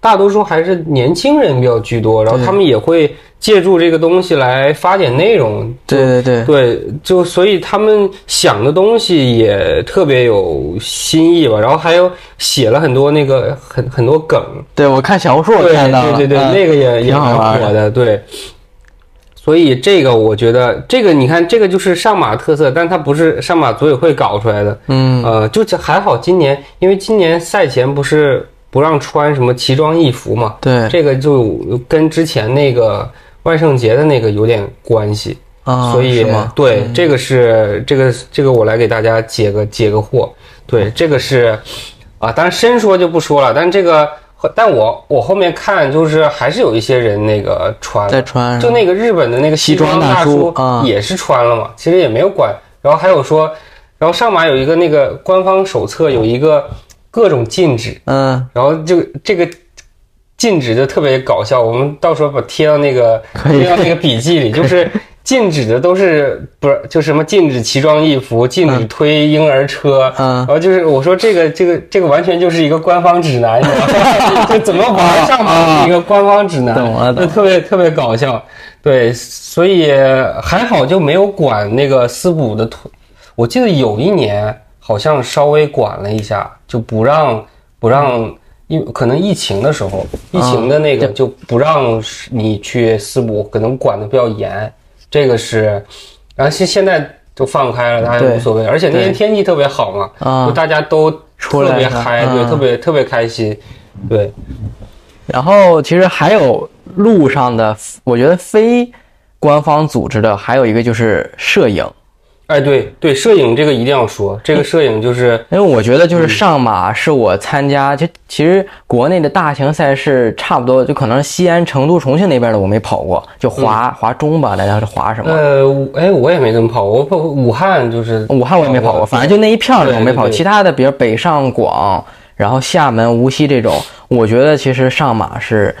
大多数还是年轻人比较居多，然后他们也会借助这个东西来发点内容。对对对，对，就所以他们想的东西也特别有新意吧，然后还有写了很多那个很很多梗，对我看小红书我对看到了，对对对，嗯那个也也挺好蛮火的，对。所以这个我觉得，这个你看，这个就是上马特色，但它不是上马组委会搞出来的。嗯呃，就这还好，今年因为今年赛前不是不让穿什么奇装异服嘛，对这个就跟之前那个万圣节的那个有点关系。啊，所以？对、这个是这个这个我来给大家解个解个惑。对，这个是啊，当然深说就不说了，但这个但我我后面看就是还是有一些人那个穿在穿就那个日本的那个西装大叔啊也是穿了嘛，其实也没有管。然后还有说，然后上马有一个那个官方手册有一个各种禁止，嗯，然后就这个禁止就特别搞笑，我们到时候把贴到那个贴到那个笔记里，(laughs) 就是禁止的都是不是就什么禁止奇装异服，禁止推婴儿车，嗯。然后就是我说这个这个这个完全就是一个官方指南，你知道吗？就怎么玩上马是一个官方指南，懂了懂了。就特别特别搞笑，对，所以还好就没有管那个私补的推，我记得有一年好像稍微管了一下，就不让不让。因可能疫情的时候，疫情的那个就不让你去私补，可能管的比较严。这个是，然后现现在就放开了，大家无所谓。而且那天天气特别好嘛，啊就大家都特出来是吧别嗨，对，嗯特别特别开心，对，然后其实还有路上的，我觉得非官方组织的，还有一个就是摄影。哎，对对，摄影这个一定要说，这个摄影就是因为我觉得就是上马是我参加，就其实国内的大型赛事差不多，就可能西安、成都、重庆那边的我没跑过，就滑滑中吧，大家是滑什么？呃，哎，我也没怎么跑，我跑武汉就是武汉我也没跑过，反正就那一片儿的我没跑其他的，比如北上广，然后厦门、无锡这种，我觉得其实上马是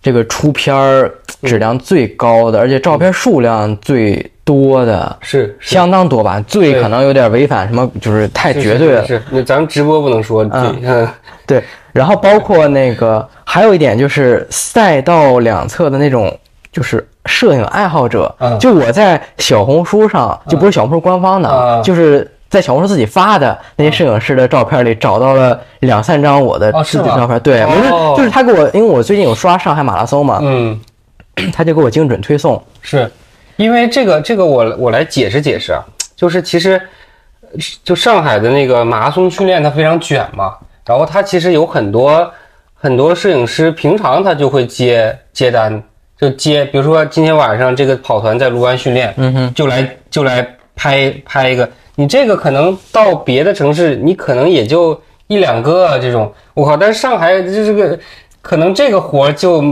这个出片儿质量最高的，而且照片数量最多的，是是。相当多吧？最可能有点违反什么，就是太绝对了。是是，那咱们直播不能说，对，嗯，(laughs) 对，然后包括那个还有一点就是赛道两侧的那种，就是摄影爱好者，嗯。就我在小红书上，就不是小红书官方的，嗯就是在小红书自己发的那些摄影师的照片里，找到了两三张我的自己的照片。对，哦。我是就是他给我，因为我最近有刷上海马拉松嘛，嗯，(clears throat) 他就给我精准推送。是因为这个这个我我来解释解释啊，就是其实就上海的那个马拉松训练它非常卷嘛，然后它其实有很多很多摄影师平常他就会接接单，就接，比如说今天晚上这个跑团在卢湾训练，嗯哼，就来就来拍拍一个，你这个可能到别的城市，你可能也就一两个这种，我靠！但是上海这这个可能这个活儿就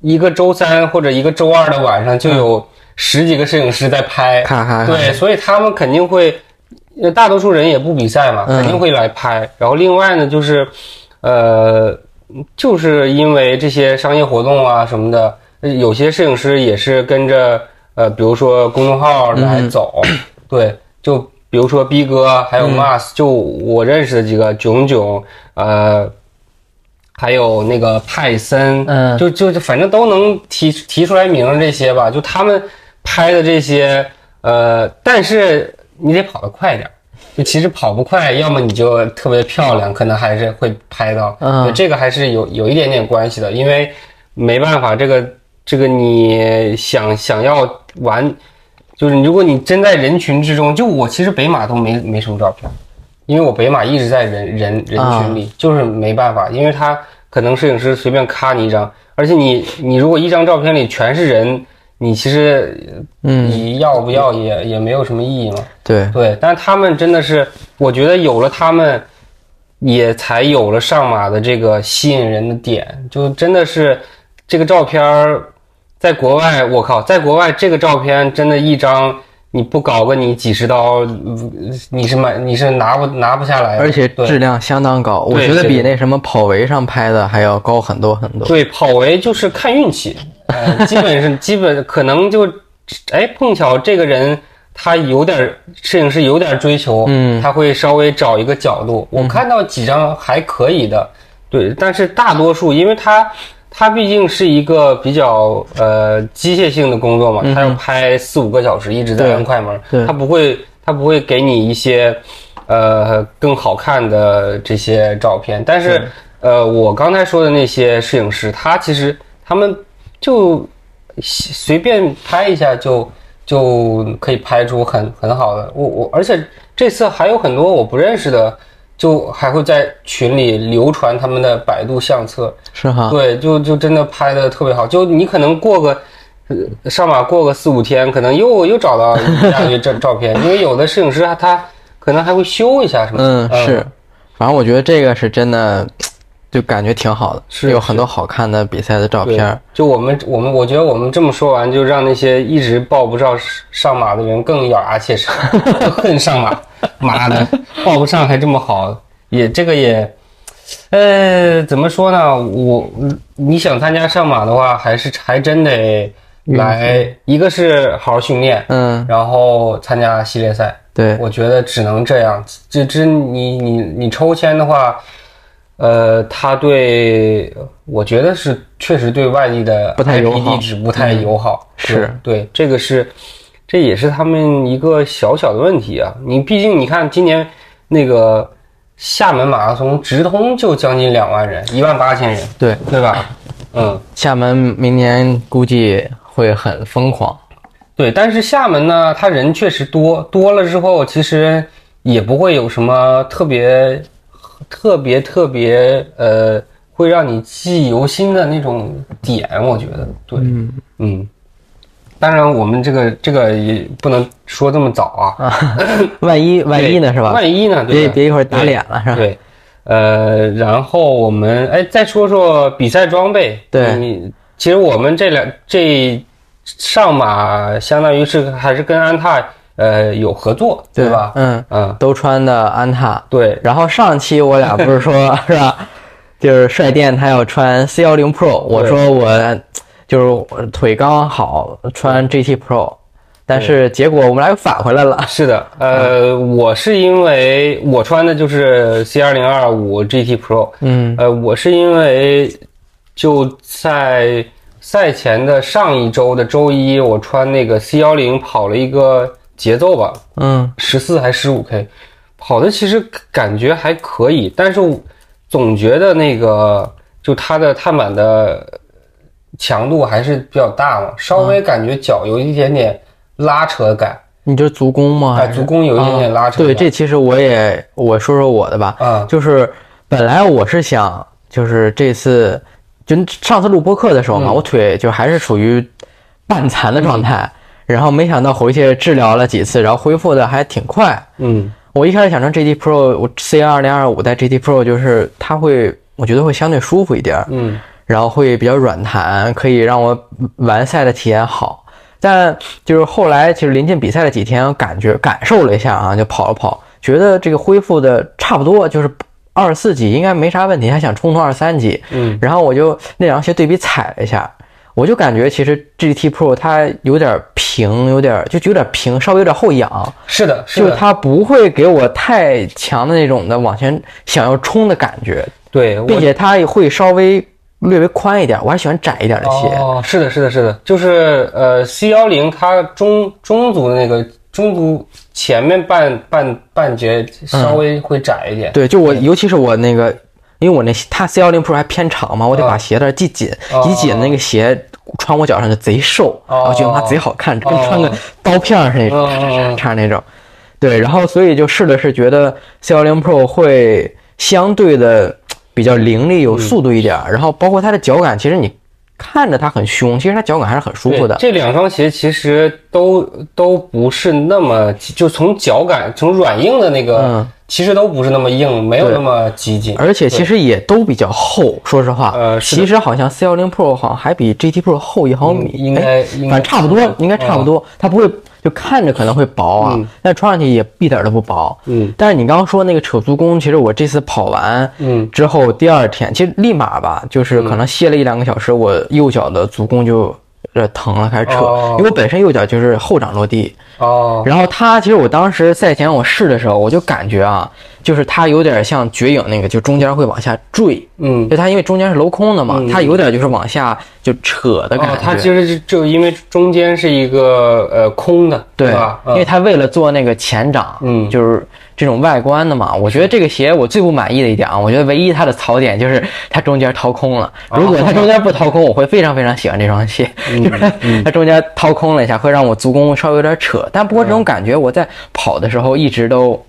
一个周三或者一个周二的晚上就有十几个摄影师在拍，对，所以他们肯定会，呃，大多数人也不比赛嘛，嗯肯定会来拍。然后另外呢，就是，呃，就是因为这些商业活动啊什么的，呃有些摄影师也是跟着，呃，比如说公众号来走，对，就比如说逼哥，还有 Mas，、就我认识的几个囧囧，呃。还有那个派森，嗯就就就反正都能提提出来名这些吧，就他们拍的这些，呃，但是你得跑得快点儿，就其实跑不快，要么你就特别漂亮，可能还是会拍到，嗯，这个还是有有一点点关系的，因为没办法，这个这个你想想要玩，就是如果你真在人群之中，就我其实北马都没没什么照片。因为我北马一直在人人人群里，就是没办法，因为他可能摄影师随便咔你一张，而且你你如果一张照片里全是人，你其实嗯，你要不要也也没有什么意义嘛。对，对，但是他们真的是，我觉得有了他们，也才有了上马的这个吸引人的点，就真的是这个照片儿，在国外，我靠，在国外这个照片真的一张你不搞个你几十刀，嗯你是买你是拿不拿不下来的，而且质量相当高，我觉得比那什么跑维上拍的还要高很多很多。对，跑维就是看运气，呃，基本是基本可能就，哎，碰巧这个人他有点儿摄影师有点儿追求，嗯他会稍微找一个角度。我看到几张还可以的，对，但是大多数因为他他毕竟是一个比较呃机械性的工作嘛，他要拍四五个小时一直在对按快门，对他不会他不会给你一些呃更好看的这些照片，但是。呃我刚才说的那些摄影师，他其实他们就随便拍一下就就可以拍出很很好的。我我而且这次还有很多我不认识的，就还会在群里流传他们的百度相册。是哈，对，就就真的拍的特别好。就你可能过个呃上马过个四五天，可能又又找到一大堆照照片，(laughs) 因为有的摄影师他他可能还会修一下什么的。嗯，是，反正我觉得这个是真的，就感觉挺好的，是有很多好看的比赛的照片儿。，就我们我们，我觉得我们这么说完，就让那些一直报不上上马的人更咬牙切齿，恨上马。(laughs) 妈的，报不上还这么好，也这个也，呃，怎么说呢？我你想参加上马的话，还是还真得来，一个是好好训练，嗯，然后参加系列赛。对，我觉得只能这样。这这你你你抽签的话，呃，他对我觉得是确实对外地的不太友 IP 好地址不太友好。是对对，这个是这也是他们一个小小的问题啊。你毕竟你看今年那个厦门马拉松直通就将近两万人，一万八千人，对，对吧？嗯，厦门明年估计会很疯狂。对，但是厦门呢，它人确实多，多了之后，其实也不会有什么特别、特别、特别呃，会让你记忆犹新的那种点。我觉得，对，嗯当然，我们这个这个也不能说这么早啊，(laughs) 万一万一呢，是吧？万一呢？对别别一会儿打脸了，是吧？对，呃，然后我们哎，再说说比赛装备。对你其实我们这两这上马相当于是还是跟安踏呃有合作，对吧？嗯，嗯，都穿的安踏。对，然后上期我俩不是说 (laughs) 是吧？就是帅电他要穿 C 幺零 Pro，我说我就是腿刚好穿 GT Pro，但是结果我们俩又返回来了。是的，呃，我是因为我穿的就是 C 二零二五 GT Pro，嗯呃，我是因为就在赛前的上一周的周一，我穿那个 C 幺零跑了一个节奏吧，嗯。十四还十五 K，跑的其实感觉还可以，但是我总觉得那个就它的碳板的强度还是比较大嘛，稍微感觉脚有一点点拉扯感，你这是足弓吗？哎，足弓有一点点拉扯感。对，这其实我也我说说我的吧，啊，就是本来我是想，就是这次就上次录播课的时候嘛，嗯。我腿就还是处于半残的状态，然后没想到回去治疗了几次，然后恢复的还挺快。嗯我一开始想成 GT Pro，我 C 二零二五带 GT Pro，就是它会，我觉得会相对舒服一点儿，嗯然后会比较软弹，可以让我完赛的体验好。但就是后来，其实临近比赛的几天，感觉感受了一下啊，就跑了跑，觉得这个恢复的差不多，就是二十四级应该没啥问题，还想冲冲二十三级。嗯然后我就那两双鞋对比踩了一下，我就感觉其实 GT Pro 它有点平，有点就有点平，稍微有点后仰，是的，是的，就它不会给我太强的那种的往前想要冲的感觉，对，并且它会稍微略微宽一点，我还喜欢窄一点的鞋。哦，是的，是的，是的，就是呃，C 幺零它中中足的那个中足前面半半半截稍微会窄一点。对，就我尤其是我那个，因为我那它 C 幺零 Pro 还偏长嘛，我得把鞋带系紧，哦。一紧那个鞋穿我脚上就贼瘦，然后觉得它贼好看，跟哦。穿个刀片儿似的那种，嗯嗯嗯差那种。对，然后所以就试了试，觉得 C 幺零 Pro 会相对的比较凌厉，有速度一点儿，然后包括它的脚感，其实你看着它很凶，其实它脚感还是很舒服的。这两双鞋其实都都不是那么，就从脚感，从软硬的那个、嗯其实都不是那么硬，没有那么激进，而且其实也都比较厚。说实话，呃其实好像 C10 Pro 好像还比 GT Pro 厚一毫米，应该反正差不多，应该差不多。它不会就看着可能会薄啊，嗯。但穿上去也一点都不薄。嗯。但是你刚刚说那个扯足弓，其实我这次跑完嗯。之后，第二天其实立马吧，就是可能歇了一两个小时，我右脚的足弓就呃疼了，开始扯，哦因为我本身右脚就是后掌落地。哦，然后他其实我当时赛前我试的时候，我就感觉啊，就是他有点像绝影那个，就中间会往下坠。嗯就，他因为中间是镂空的嘛，他有点就是往下就扯的感觉。哦，它其实就因为中间是一个呃空的，对吧？因为他为了做那个前掌，嗯就是这种外观的嘛。我觉得这个鞋我最不满意的一点啊，我觉得唯一它的槽点就是它中间掏空了。哦如果它中间不掏空，我会非常非常喜欢这双鞋，(laughs) 它中间掏空了一下，会让我足弓稍微有点扯。但不过这种感觉我在跑的时候一直都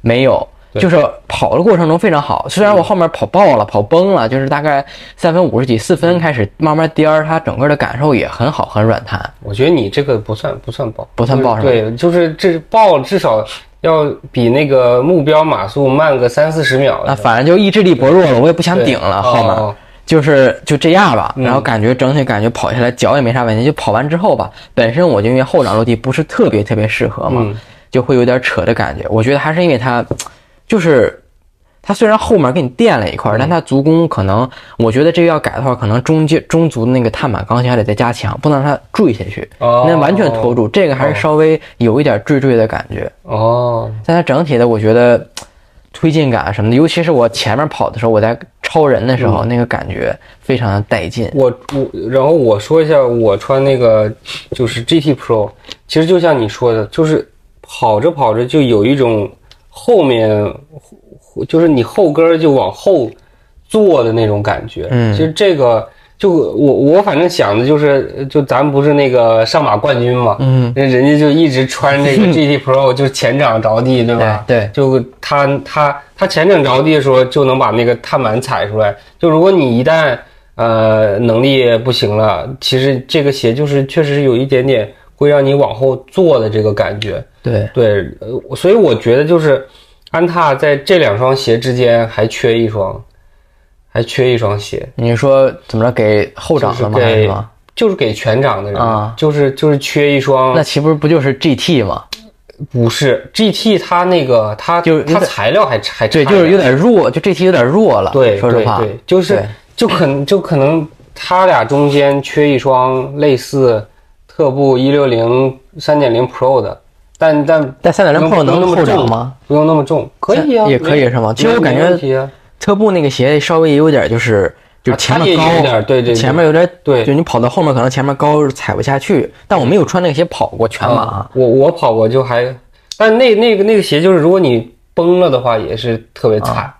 没有。就是跑的过程中非常好，虽然我后面跑爆了、跑崩了，就是大概三分五十几、四分开始慢慢颠儿，它整个的感受也很好，很软弹。我觉得你这个不算不算爆，不算爆是吧对，就是这爆至少要比那个目标码速慢个三四十秒那，反正就意志力薄弱了，我也不想顶了，好吗、哦就是就这样吧。然后感觉整体感觉跑下来脚也没啥问题，就跑完之后吧，本身我就因为后掌落地不是特别特别适合嘛，嗯就会有点扯的感觉。我觉得还是因为它就是。它虽然后面给你垫了一块儿，但它足弓可能，我觉得这个要改的话，可能中间中足的那个碳板钢性还得再加强，不能让它坠下去，哦那完全托住。这个还是稍微有一点坠坠的感觉。哦，但它整体的，我觉得推进感什么的，尤其是我前面跑的时候，我在超人的时候，那个感觉非常的带劲。我我然后我说一下，我穿那个就是 GT Pro，其实就像你说的，就是跑着跑着就有一种后面就是你后跟儿就往后坐的那种感觉。嗯其实这个就我我反正想的就是，就咱不是那个上马冠军嘛，嗯，人人家就一直穿这个 (laughs) GT Pro，就是前掌着地，对吧？对就他他他前掌着地的时候，就能把那个碳板踩出来。就如果你一旦呃能力不行了，其实这个鞋就是确实是有一点点会让你往后坐的这个感觉。对，对，呃，所以我觉得就是安踏在这两双鞋之间还缺一双，还缺一双鞋。你说怎么着给后掌的吗？就是给全掌的人，啊就是就是缺一双那岂不是不就是 GT 吗？不是 GT，它那个它就是它材料还还对，就是有点点弱，就 GT 有点弱了。对说实话，对对，就是就可能就可能它俩中间缺一双类似特步一六零三点零 Pro 的，但但但三点零后不用那么重掌吗？不用那么重，可以啊，也可以是吗？其实我感觉特步那个鞋稍微也有点就是。就前面高，对对对前面有点对就你跑到后面可能前面高踩不下去。但我没有穿那个鞋跑过全马，啊我我跑过就还，但那那个那个鞋就是如果你崩了的话也是特别啊惨，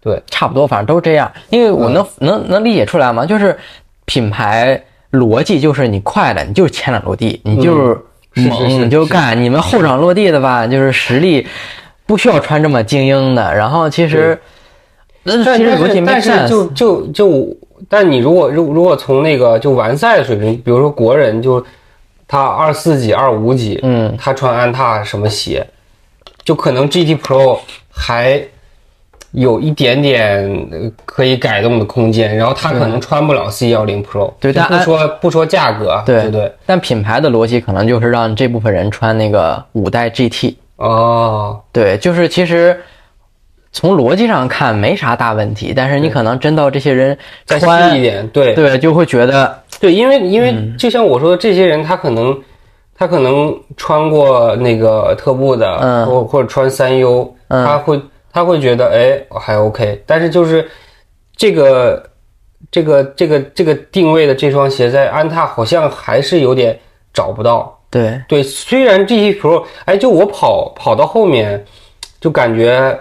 对，差不多，反正都是这样。因为我能、能能理解出来吗？就是品牌逻辑就是你快了，你就是前掌落地，你就是猛，就干。你们后掌落地的吧，就是实力不需要穿这么精英的。然后其实，那但是但是。就就就，但你如果如如果从那个就完赛的水平，比如说国人就他二四几二五几，嗯，他穿安踏什么鞋，就可能 GT Pro 还有一点点呃可以改动的空间，然后他可能穿不了 C 幺零 Pro，对但不说不说价格，对对不对？但品牌的逻辑可能就是让这部分人穿那个五代 GT。哦，对，就是其实从逻辑上看没啥大问题，但是你可能真到这些人再细穿一，点，对。对，就会觉得对，因为因为嗯。就像我说的，这些人他可能他可能穿过那个特步的，嗯。或或者穿三 U，嗯。他会他会觉得哎还 OK，但是就是这个这个这个这个定位的这双鞋在安踏好像还是有点找不到。对，对，虽然 GT Pro，哎，就我跑跑到后面，就感觉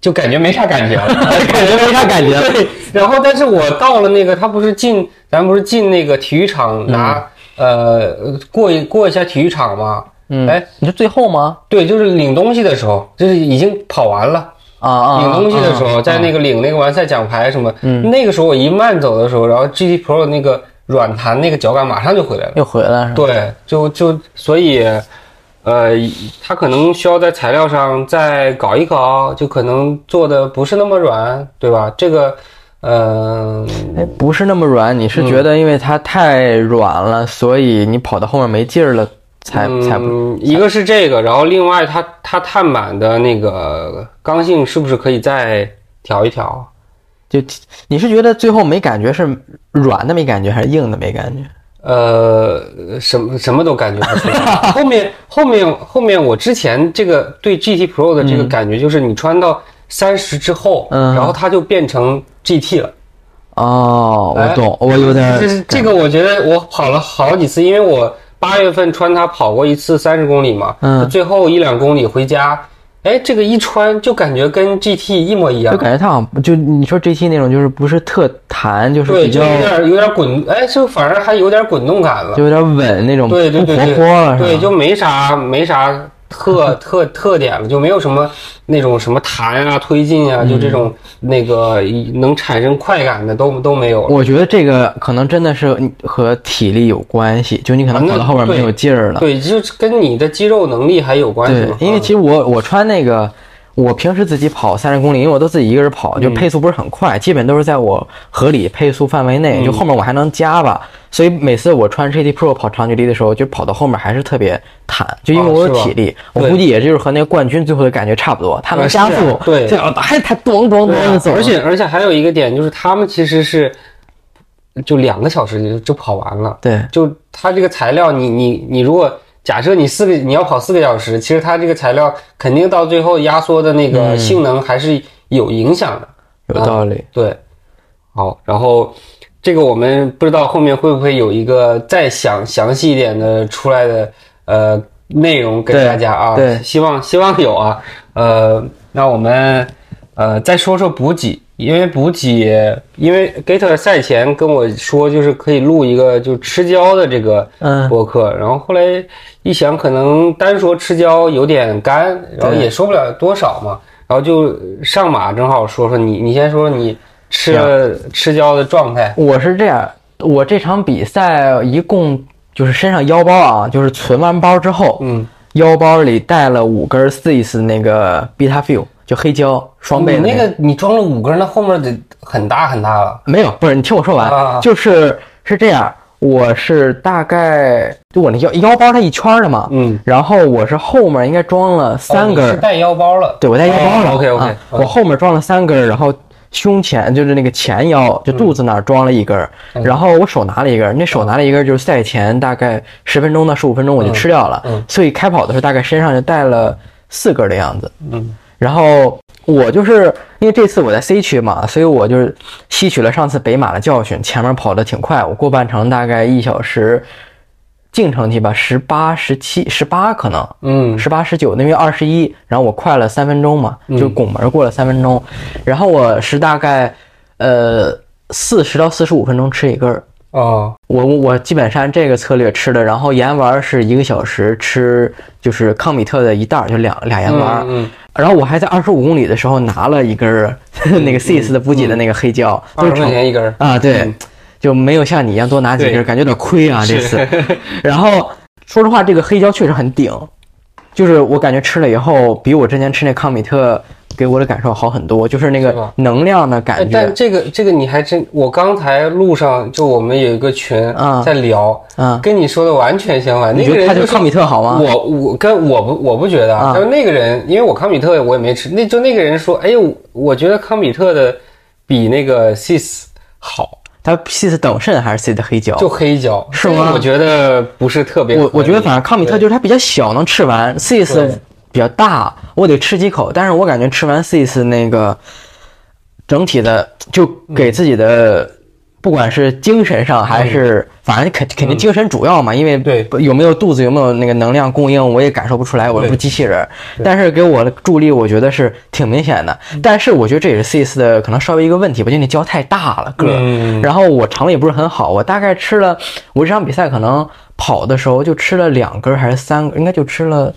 就感觉没啥感觉了，(laughs) 感觉没啥感觉。对，然后但是我到了那个，他不是进，咱不是进那个体育场拿，呃，过一过一下体育场吗？嗯，哎，你是最后吗？对，就是领东西的时候，就是已经跑完了，啊啊，领东西的时候，啊在那个领那个完赛奖牌什么，嗯那个时候我一慢走的时候，然后 GT Pro 那个软弹那个脚感马上就回来了。又回来是吧？对，就就所以，呃，它可能需要在材料上再搞一搞，就可能做的不是那么软，对吧？这个，呃，哎，不是那么软，你是觉得因为它太软了，所以你跑到后面没劲儿了，才才不嗯，一个是这个，然后另外它它碳板的那个刚性是不是可以再调一调？就你是觉得最后没感觉是软的没感觉还是硬的没感觉？呃，什么什么都感觉不出来。后面后面后面，我之前这个对 GT Pro 的这个感觉就是，你穿到三十之后，嗯然后它就变成 GT 了。哦，我哎懂，我有点这这个，我觉得我跑了好几次，因为我八月份穿它跑过一次三十公里嘛，嗯最后一两公里回家，哎，这个一穿就感觉跟 GT 一模一样就，感觉它好像就你说 GT 那种就是不是特弹，就是，比较就有点有点滚，哎，就反而还有点滚动感了就。有点稳那种，对对对活泼了，对？就没啥没啥特 (laughs) 特特点了，就没有什么那种什么弹啊、推进啊，就这种那个能产生快感的都都没有了。我觉得这个可能真的是和体力有关系，就你可能跑到后边没有劲儿了。对，就是跟你的肌肉能力还有关系。，对因为其实我我穿那个，我平时自己跑三十公里，因为我都自己一个人跑，嗯。就配速不是很快，基本都是在我合理配速范围嗯内，就后面我还能加吧。所以每次我穿 GT Pro 跑长距离的时候，就跑到后面还是特别弹，就因为我有体力，我估计也就是和那个冠军最后的感觉差不多，他能加速，对。这样还他咚咚咚对啊的走，而且而且还有一个点就是，他们其实是就两个小时就就跑完了。对。就它这个材料你，你你如果假设你四个你要跑四个小时，其实它这个材料肯定到最后压缩的那嗯。个性能还是有影响的。有道理。对，好，然后这个我们不知道后面会不会有一个再详详细一点的出来的呃内容给大家啊，对。希望希望有啊，呃，那我们呃再说说补给，因为补给，因为 Gator 赛前跟我说就是可以录一个就吃胶的这个嗯。播客，然后后来一想，可能单说吃胶有点干，然后也说不了多少嘛，然后就上马正好说说你，你先说说你吃了吃胶的状态。我是这样，我这场比赛一共就是身上腰包啊，就是存完包之后，嗯，腰包里带了五根 Cis 那个 Beta Fuel，就黑胶双倍的个。你那个你装了五根，那后面得很大很大了。没有，不是你听我说完，啊就是是这样，我是大概就我那腰腰包它一圈儿的嘛，嗯，然后我是后面应该装了三根是带腰包了。对我带腰包了、哦，OK，OK，啊嗯我后面装了三根儿，然后胸前就是那个前腰就肚子那儿装了一根儿，嗯。然后我手拿了一根儿，那手拿了一根儿就是赛前大概十分钟到十五分钟我就吃掉了，嗯嗯。所以开跑的时候大概身上就带了四根儿的样子，嗯，然后我就是因为这次我在 C 区嘛，所以我就是吸取了上次北马的教训，前面跑得挺快，我过半程大概一小时，净成绩吧，十八、十七、十八可能，嗯。十八、十九，那边二十一，然后我快了三分钟嘛，就拱门过了三分钟，然后我是大概呃四十到四十五分钟吃一根儿。哦，我我基本上这个策略吃的，然后盐丸是一个小时吃，就是康米特的一袋儿，就两俩盐丸。嗯嗯然后我还在二十五公里的时候拿了一根儿 (laughs) 那个 CIS 的补给的那个黑胶，二十块钱一根儿。啊，对嗯，就没有像你一样多拿几根感觉有点亏啊这次。然后说实话，这个黑胶确实很顶，就是我感觉吃了以后，比我之前吃那康美特给我的感受好很多，就是那个能量的哎感觉。但这个这个你还真，我刚才路上就我们有一个群啊在聊，啊，跟你说的完全相反。你那个人他就康米特好吗？我我跟我不我不觉得啊但是那个人，因为我康米特我也没吃，那就那个人说，哎，我我觉得康米特的比那个 sis 好，他 CIS 等渗还是 CIS 的黑胶？就黑胶，是吗我觉得不是特别。我我觉得反正康米特就是它比较小，能吃完；CIS 对比较大，我得吃几口。但是我感觉吃完 CIS 那个整体的，就给自己的，不管是精神上还是，反正肯肯定精神主要嘛，因为嗯对有没有肚子有没有那个能量供应，我也感受不出来，我又不是机器人。但是给我的助力，我觉得是挺明显的。嗯但是我觉得这也是 CIS 的可能稍微一个问题吧，就那胶太大了个然后我肠胃也不是很好，我大概吃了，我这场比赛可能跑的时候就吃了两根儿还是三根，应该就吃了，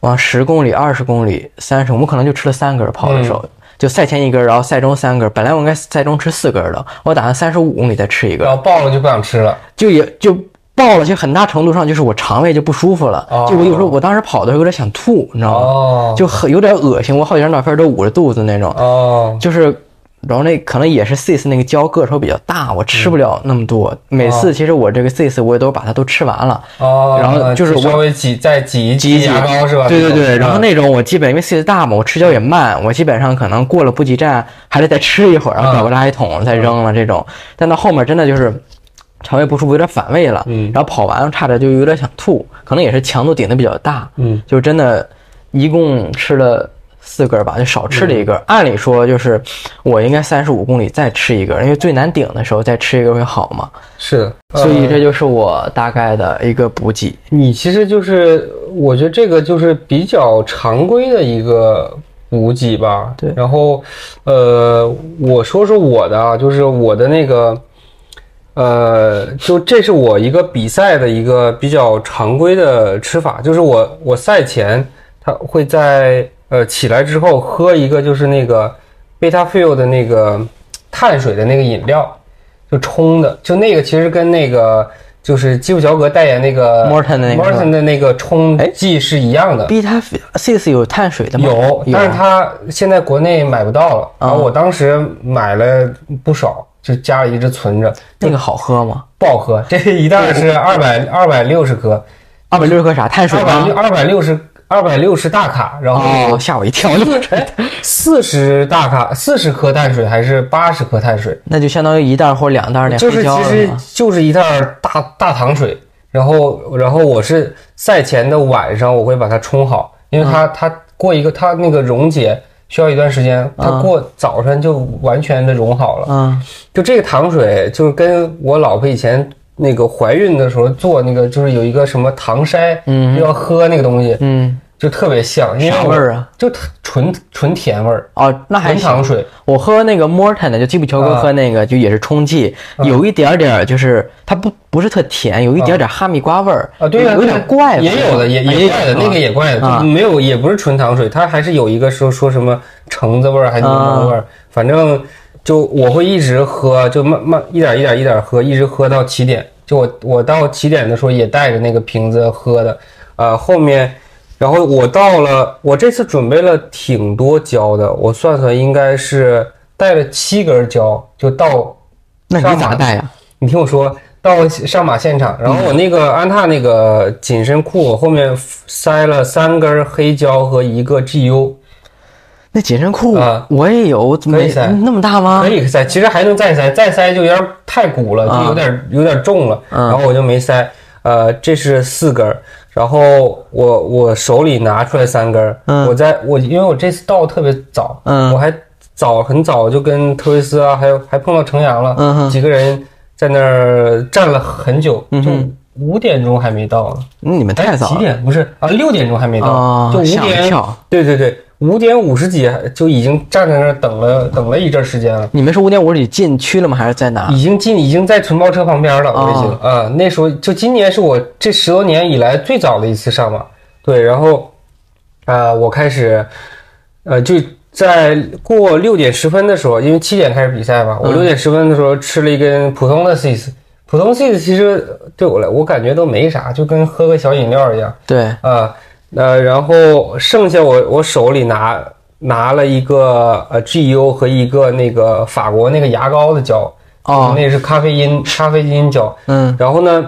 往十公里、二十公里、三十，我们可能就吃了三根儿跑的时候。就赛前一根儿，然后赛中三根儿。本来我应该赛中吃四根儿的，我打算三十五公里再吃一根儿，然后爆了就不想吃了。就也就爆了，就很大程度上就是我肠胃就不舒服了，哦就我有时候我当时跑的时候有点想吐，你知道吗？哦就很有点恶心，我好几张照片都捂着肚子那种，哦，就是，然后那可能也是 sis 那个胶个头比较大，我吃不了那么多。每次其实我这个 sis 我也都把它都吃完了，哦，然后就是我稍微挤再挤一挤一挤牙膏是吧？对对对，然后那种我基本因为 sis 大嘛，我吃胶也慢，我基本上可能过了补给站还得再吃一会儿，然后找个垃圾桶再扔了这种。但到后面真的就是肠胃不舒服，有点反胃了，嗯然后跑完差点就有点想吐，可能也是强度顶的比较大，嗯，就真的，一共吃了四根儿吧，就少吃了一根。按理说就是我应该三十五公里再吃一根儿，因为最难顶的时候再吃一根儿会好嘛。是的，所以呃这就是我大概的一个补给。你其实就是，我觉得这个就是比较常规的一个补给吧。对然后，呃，我说说我的啊，就是我的那个，呃，就这是我一个比赛的一个比较常规的吃法，就是我我赛前他会在呃起来之后喝一个就是那个，Beta Fuel 的那个碳水的那个饮料，就冲的，就那个其实跟那个就是基普乔格代言那个 Morton 的那个 Morton 的那个冲剂是一样的。beta cis 有碳水的吗？有，但是它现在国内买不到了。然后我当时买了不少，就家里一直存着，那个好喝吗？不好喝。这一袋是二百二百六十克，二百六十克啥碳水吗？二百六十二百六十大卡，然后哦，吓我一跳！就四十大卡四十克碳水还是八十克碳水？那就相当于一袋或两袋那就是其实就是一袋大大糖水，然后然后我是赛前的晚上我会把它冲好，因为它、嗯它过一个它那个溶解需要一段时间，它过早晨就完全的溶好了。嗯就这个糖水，就是跟我老婆以前那个怀孕的时候做那个，就是有一个什么糖筛，嗯。就要喝那个东西，嗯，就特别像，因为啥味儿啊？就纯纯甜味儿，哦，那还行。纯糖水。我喝那个 Morton 的，就基普乔格啊。喝那个，就也是冲剂，有一点点儿就是它不不是特甜，有一点点哈密瓜味儿啊，对呀、有点怪，也有的，也也也怪的，那个也怪的，没有，也不是纯糖水，它还是有一个说说什么橙子味儿，还是柠檬味儿，反正就我会一直喝，就慢慢一点一点一点喝，一直喝到起点。就我我到起点的时候也带着那个瓶子喝的，呃，后面，然后我到了，我这次准备了挺多胶的，我算算应该是带了七根胶，就到那上马你咋带呀？你听我说，到上马现场，然后我那个安踏那个紧身裤我后面塞了三根黑胶和一个 GU，那紧身裤啊我也有，怎么可以塞那么大吗可？以塞，其实还能再塞，再塞就有点太鼓了，就有点有点重了，嗯然后我就没塞。呃，这是四根儿，然后我我手里拿出来三根儿，嗯我在我因为我这次到特别早，嗯我还早很早就跟特维斯啊，还有还碰到程阳了，嗯哼几个人在那儿站了很久，就五点钟还没到呢。那你们太早了几点？不是啊，六点钟还没到，哦就五点跳。对对对，五点五十几就已经站在那儿等了等了一阵时间了，你们是五点五十几进区了吗？还是在哪？已经进已经在存包车旁边了，我已经哦啊、那时候就今年是我这十多年以来最早的一次上马，对，然后呃我开始呃就。在过六点十分的时候，因为七点开始比赛嘛，我嗯六点十分的时候吃了一根普通的 cis，普通 cis 其实对我来我感觉都没啥，就跟喝个小饮料一样。对，啊，呃，然后剩下我我手里拿拿了一个呃 GU 和一个那个法国那个牙膏的胶，哦。那是咖啡因咖啡因胶。嗯。然后呢，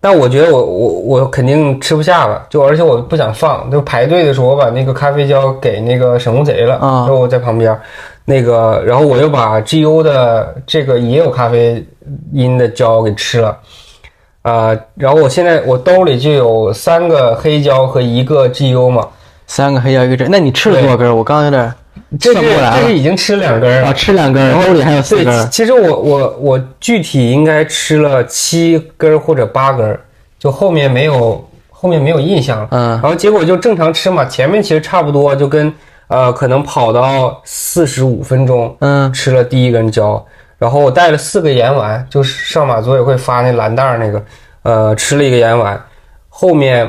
但我觉得我我我肯定吃不下了，就而且我不想放，就排队的时候我把那个咖啡胶给那个沈红贼了，啊然后我在旁边。那个，然后我又把 GU 的这个也有咖啡因的胶给吃了，啊、然后我现在我兜里就有三个黑胶和一个 GU 嘛，三个黑胶一个 G，，那你吃了多少根儿？我刚刚有点这是算不过来了。这是已经吃两根啊，了。吃两根儿，兜里还有四对根，儿。其实我我我具体应该吃了七根或者八根，就后面没有后面没有印象了。嗯然后结果就正常吃嘛，前面其实差不多，就跟呃可能跑到四十五分钟，嗯吃了第一根胶，然后我带了四个盐丸，就是上马组委会发那蓝袋儿那个，呃，吃了一个盐丸，后面，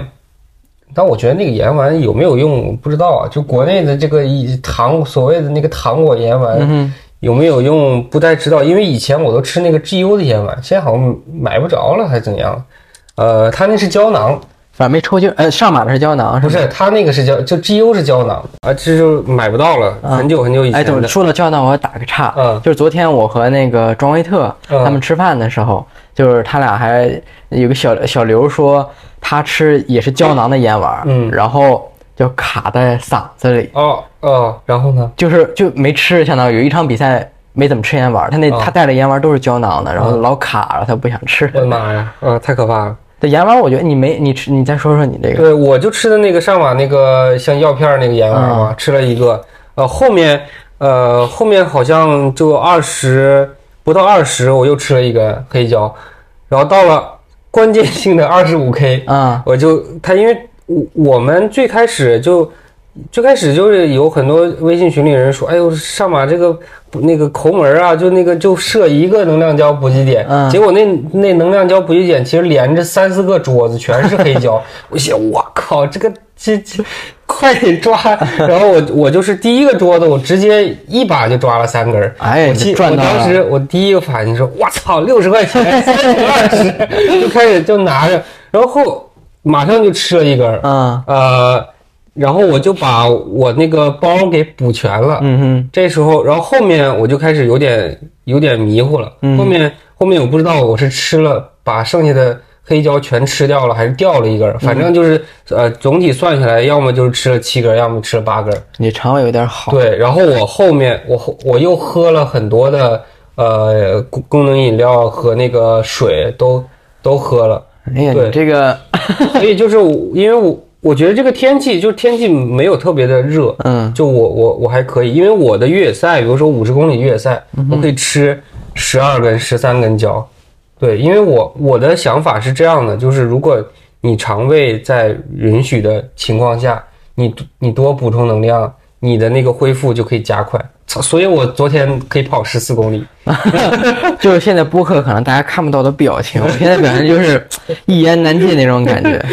但我觉得那个盐丸有没有用我不知道啊，就国内的这个一糖所谓的那个糖果盐丸。有没有用不太知道，因为以前我都吃那个 GU 的盐丸，现在好像买不着了，还是怎样？呃，它那是胶囊，反正没抽筋。呃，上马的是胶囊，是？不是它那个是胶，就 GU 是胶囊啊，这就买不到了，很久很久以前。说到胶囊，我要打个岔。嗯就是昨天我和那个庄威特嗯他们吃饭的时候，就是他俩还有个小小刘说他吃也是胶囊的烟丸，嗯然后就卡在嗓子里，哦哦，然后呢？就是就没吃，相当于有一场比赛没怎么吃烟丸，他那、哦他带的烟丸都是胶囊的，然后老卡了，他不想吃。我的妈呀，啊，太可怕了。这盐丸我觉得你没你吃，你再说说你这个。对，我就吃的那个上马那个像药片儿那个盐丸嘛，吃了一个，呃，后面呃后面好像就二十不到二十，我又吃了一根黑椒，然后到了关键性的二十五 K，啊，我就他因为我我们最开始就最开始就是有很多微信群里人说，哎呦上马这个那个抠门啊，就那个就设一个能量胶补给点，嗯。结果那那能量胶补给点其实连着三四个桌子全是黑胶，我想我靠这个这这快点抓，然后我我就是第一个桌子我直接一把就抓了三根儿，哎我记我当时我第一个反应说，我操，六十块钱，(laughs) 三十二十，就开始就拿着，然后马上就吃了一根儿，嗯。呃，然后我就把我那个包给补全了。嗯哼，这时候，然后后面我就开始有点有点迷糊了。嗯后面后面我不知道我是吃了把剩下的黑椒全吃掉了，还是掉了一根儿。反正就是、呃，总体算下来，要么就是吃了七根儿，要么吃了八根儿。你肠胃有点好。对，然后我后面我后我又喝了很多的呃功功能饮料和那个水都都喝了。哎呀，对你这个，所以就是我因为我我觉得这个天气就是天气没有特别的热，嗯就我我我还可以，因为我的越野赛，比如说五十公里越野赛，我可以吃十二根、十三根胶。对，因为我我的想法是这样的，就是如果你肠胃在允许的情况下，你你多补充能量，你的那个恢复就可以加快。所以我昨天可以跑十四公里。(laughs) 就是现在播客可能大家看不到的表情，我现在表情就是一言难尽那种感觉。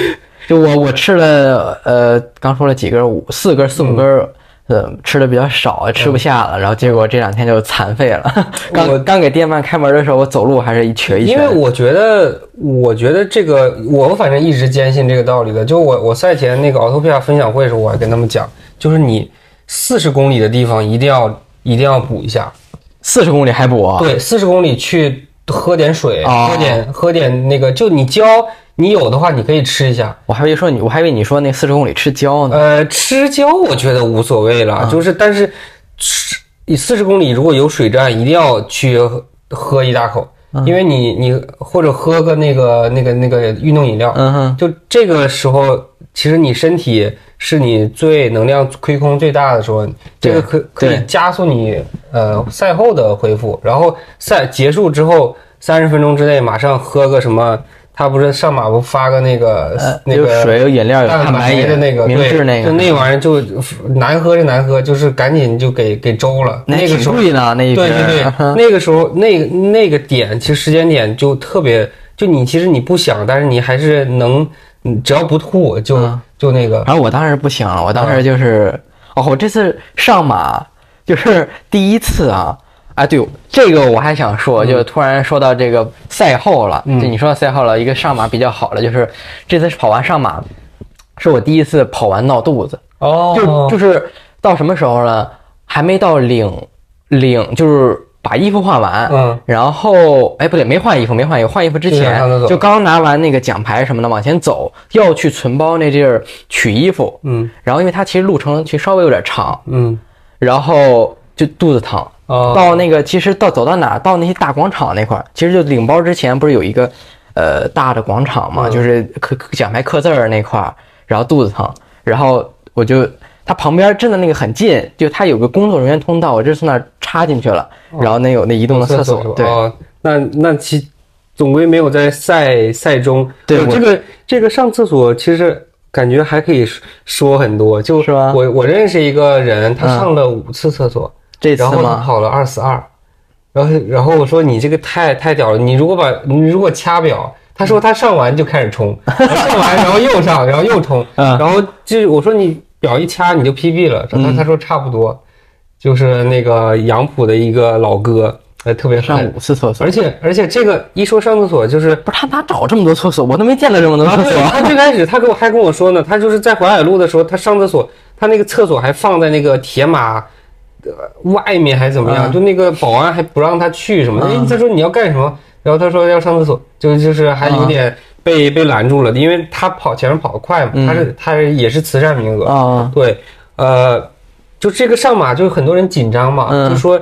就我我吃了呃，刚说了几根，五四根四五根儿，呃，吃的比较少，吃不下了，然后结果这两天就残废了。(laughs) 我刚刚给店面开门的时候，我走路还是一瘸一瘸。因为我觉得，我觉得这个，我反正一直坚信这个道理的。就我我赛前那个奥托皮亚分享会的时候，我还跟他们讲，就是你四十公里的地方一定要一定要补一下。四十公里还补啊？对，四十公里去喝点水，哦喝点喝点那个，就你胶你有的话，你可以吃一下。我还以为说你，我还以为你说那四十公里吃胶呢。呃，吃胶我觉得无所谓了，就是但是吃你四十公里如果有水站，一定要去喝喝一大口，因为你你或者喝个那个那个那个运动饮料，嗯哼，就这个时候，其实你身体是你最能量亏空最大的时候，这个可可以加速你呃赛后的恢复。然后赛结束之后三十分钟之内马上喝个什么，他不是上马不发个那个、呃那个水有饮料有蛋白白的那个明治对那个就那玩意儿就难喝是难喝，就是赶紧就给给周了。那个时候贵呢，那一对对对，(laughs) 那个时候那个那个点，其实时间点就特别，就你其实你不想，但是你还是能，嗯只要不吐就、嗯就那个，反正我当时不行，我当时就是，哦，我这次上马就是第一次啊。啊，对，这个我还想说，就突然说到这个赛后了。嗯就你说到赛后了，一个上马比较好的就是这次跑完上马，是我第一次跑完闹肚子。哦就就是到什么时候呢？还没到领领，就是把衣服换完，嗯，然后哎不对，没换衣服，没换衣服，换衣服之前就刚拿完那个奖牌什么的，往前走，要去存包那地儿取衣服，嗯然后因为它其实路程其实稍微有点长，嗯然后就肚子疼。哦到那个其实到走到哪儿，到那些大广场那块儿，其实就领包之前不是有一个呃大的广场嘛，嗯就是刻刻奖牌刻字儿那块儿，然后肚子疼，然后我就它旁边真的那个很近，就它有个工作人员通道，我就从那儿插进去了，然后那有那移动的厕所对，哦，那那其总归没有在赛赛中，对这个这个上厕所其实。感觉还可以说说很多，就是吗我我认识一个人，他嗯上了五次厕所，这次然后他吗？跑了二四二，然后然后我说你这个太太屌了，你如果把你如果掐表，他说他上完就开始冲，(laughs) 上完然后又上，然后又冲，嗯然后就我说你表一掐你就 PB 了，然后他说差不多，就是那个杨浦的一个老哥，呃，特别上。五次厕所，而且而且这个一说上厕所，就是不是他哪找这么多厕所？我都没见到这么多厕所。他最开始他跟我还跟我说呢，他就是在淮海路的时候，他上厕所，他那个厕所还放在那个铁马。呃外面还怎么样？嗯就那个保安还不让他去什么的。嗯哎，他说你要干什么？然后他说要上厕所，就就是还有点被、被拦住了，因为他跑前面跑得快嘛，嗯他是他是也是慈善名额，啊，对，呃，就这个上马，就很多人紧张嘛，嗯就说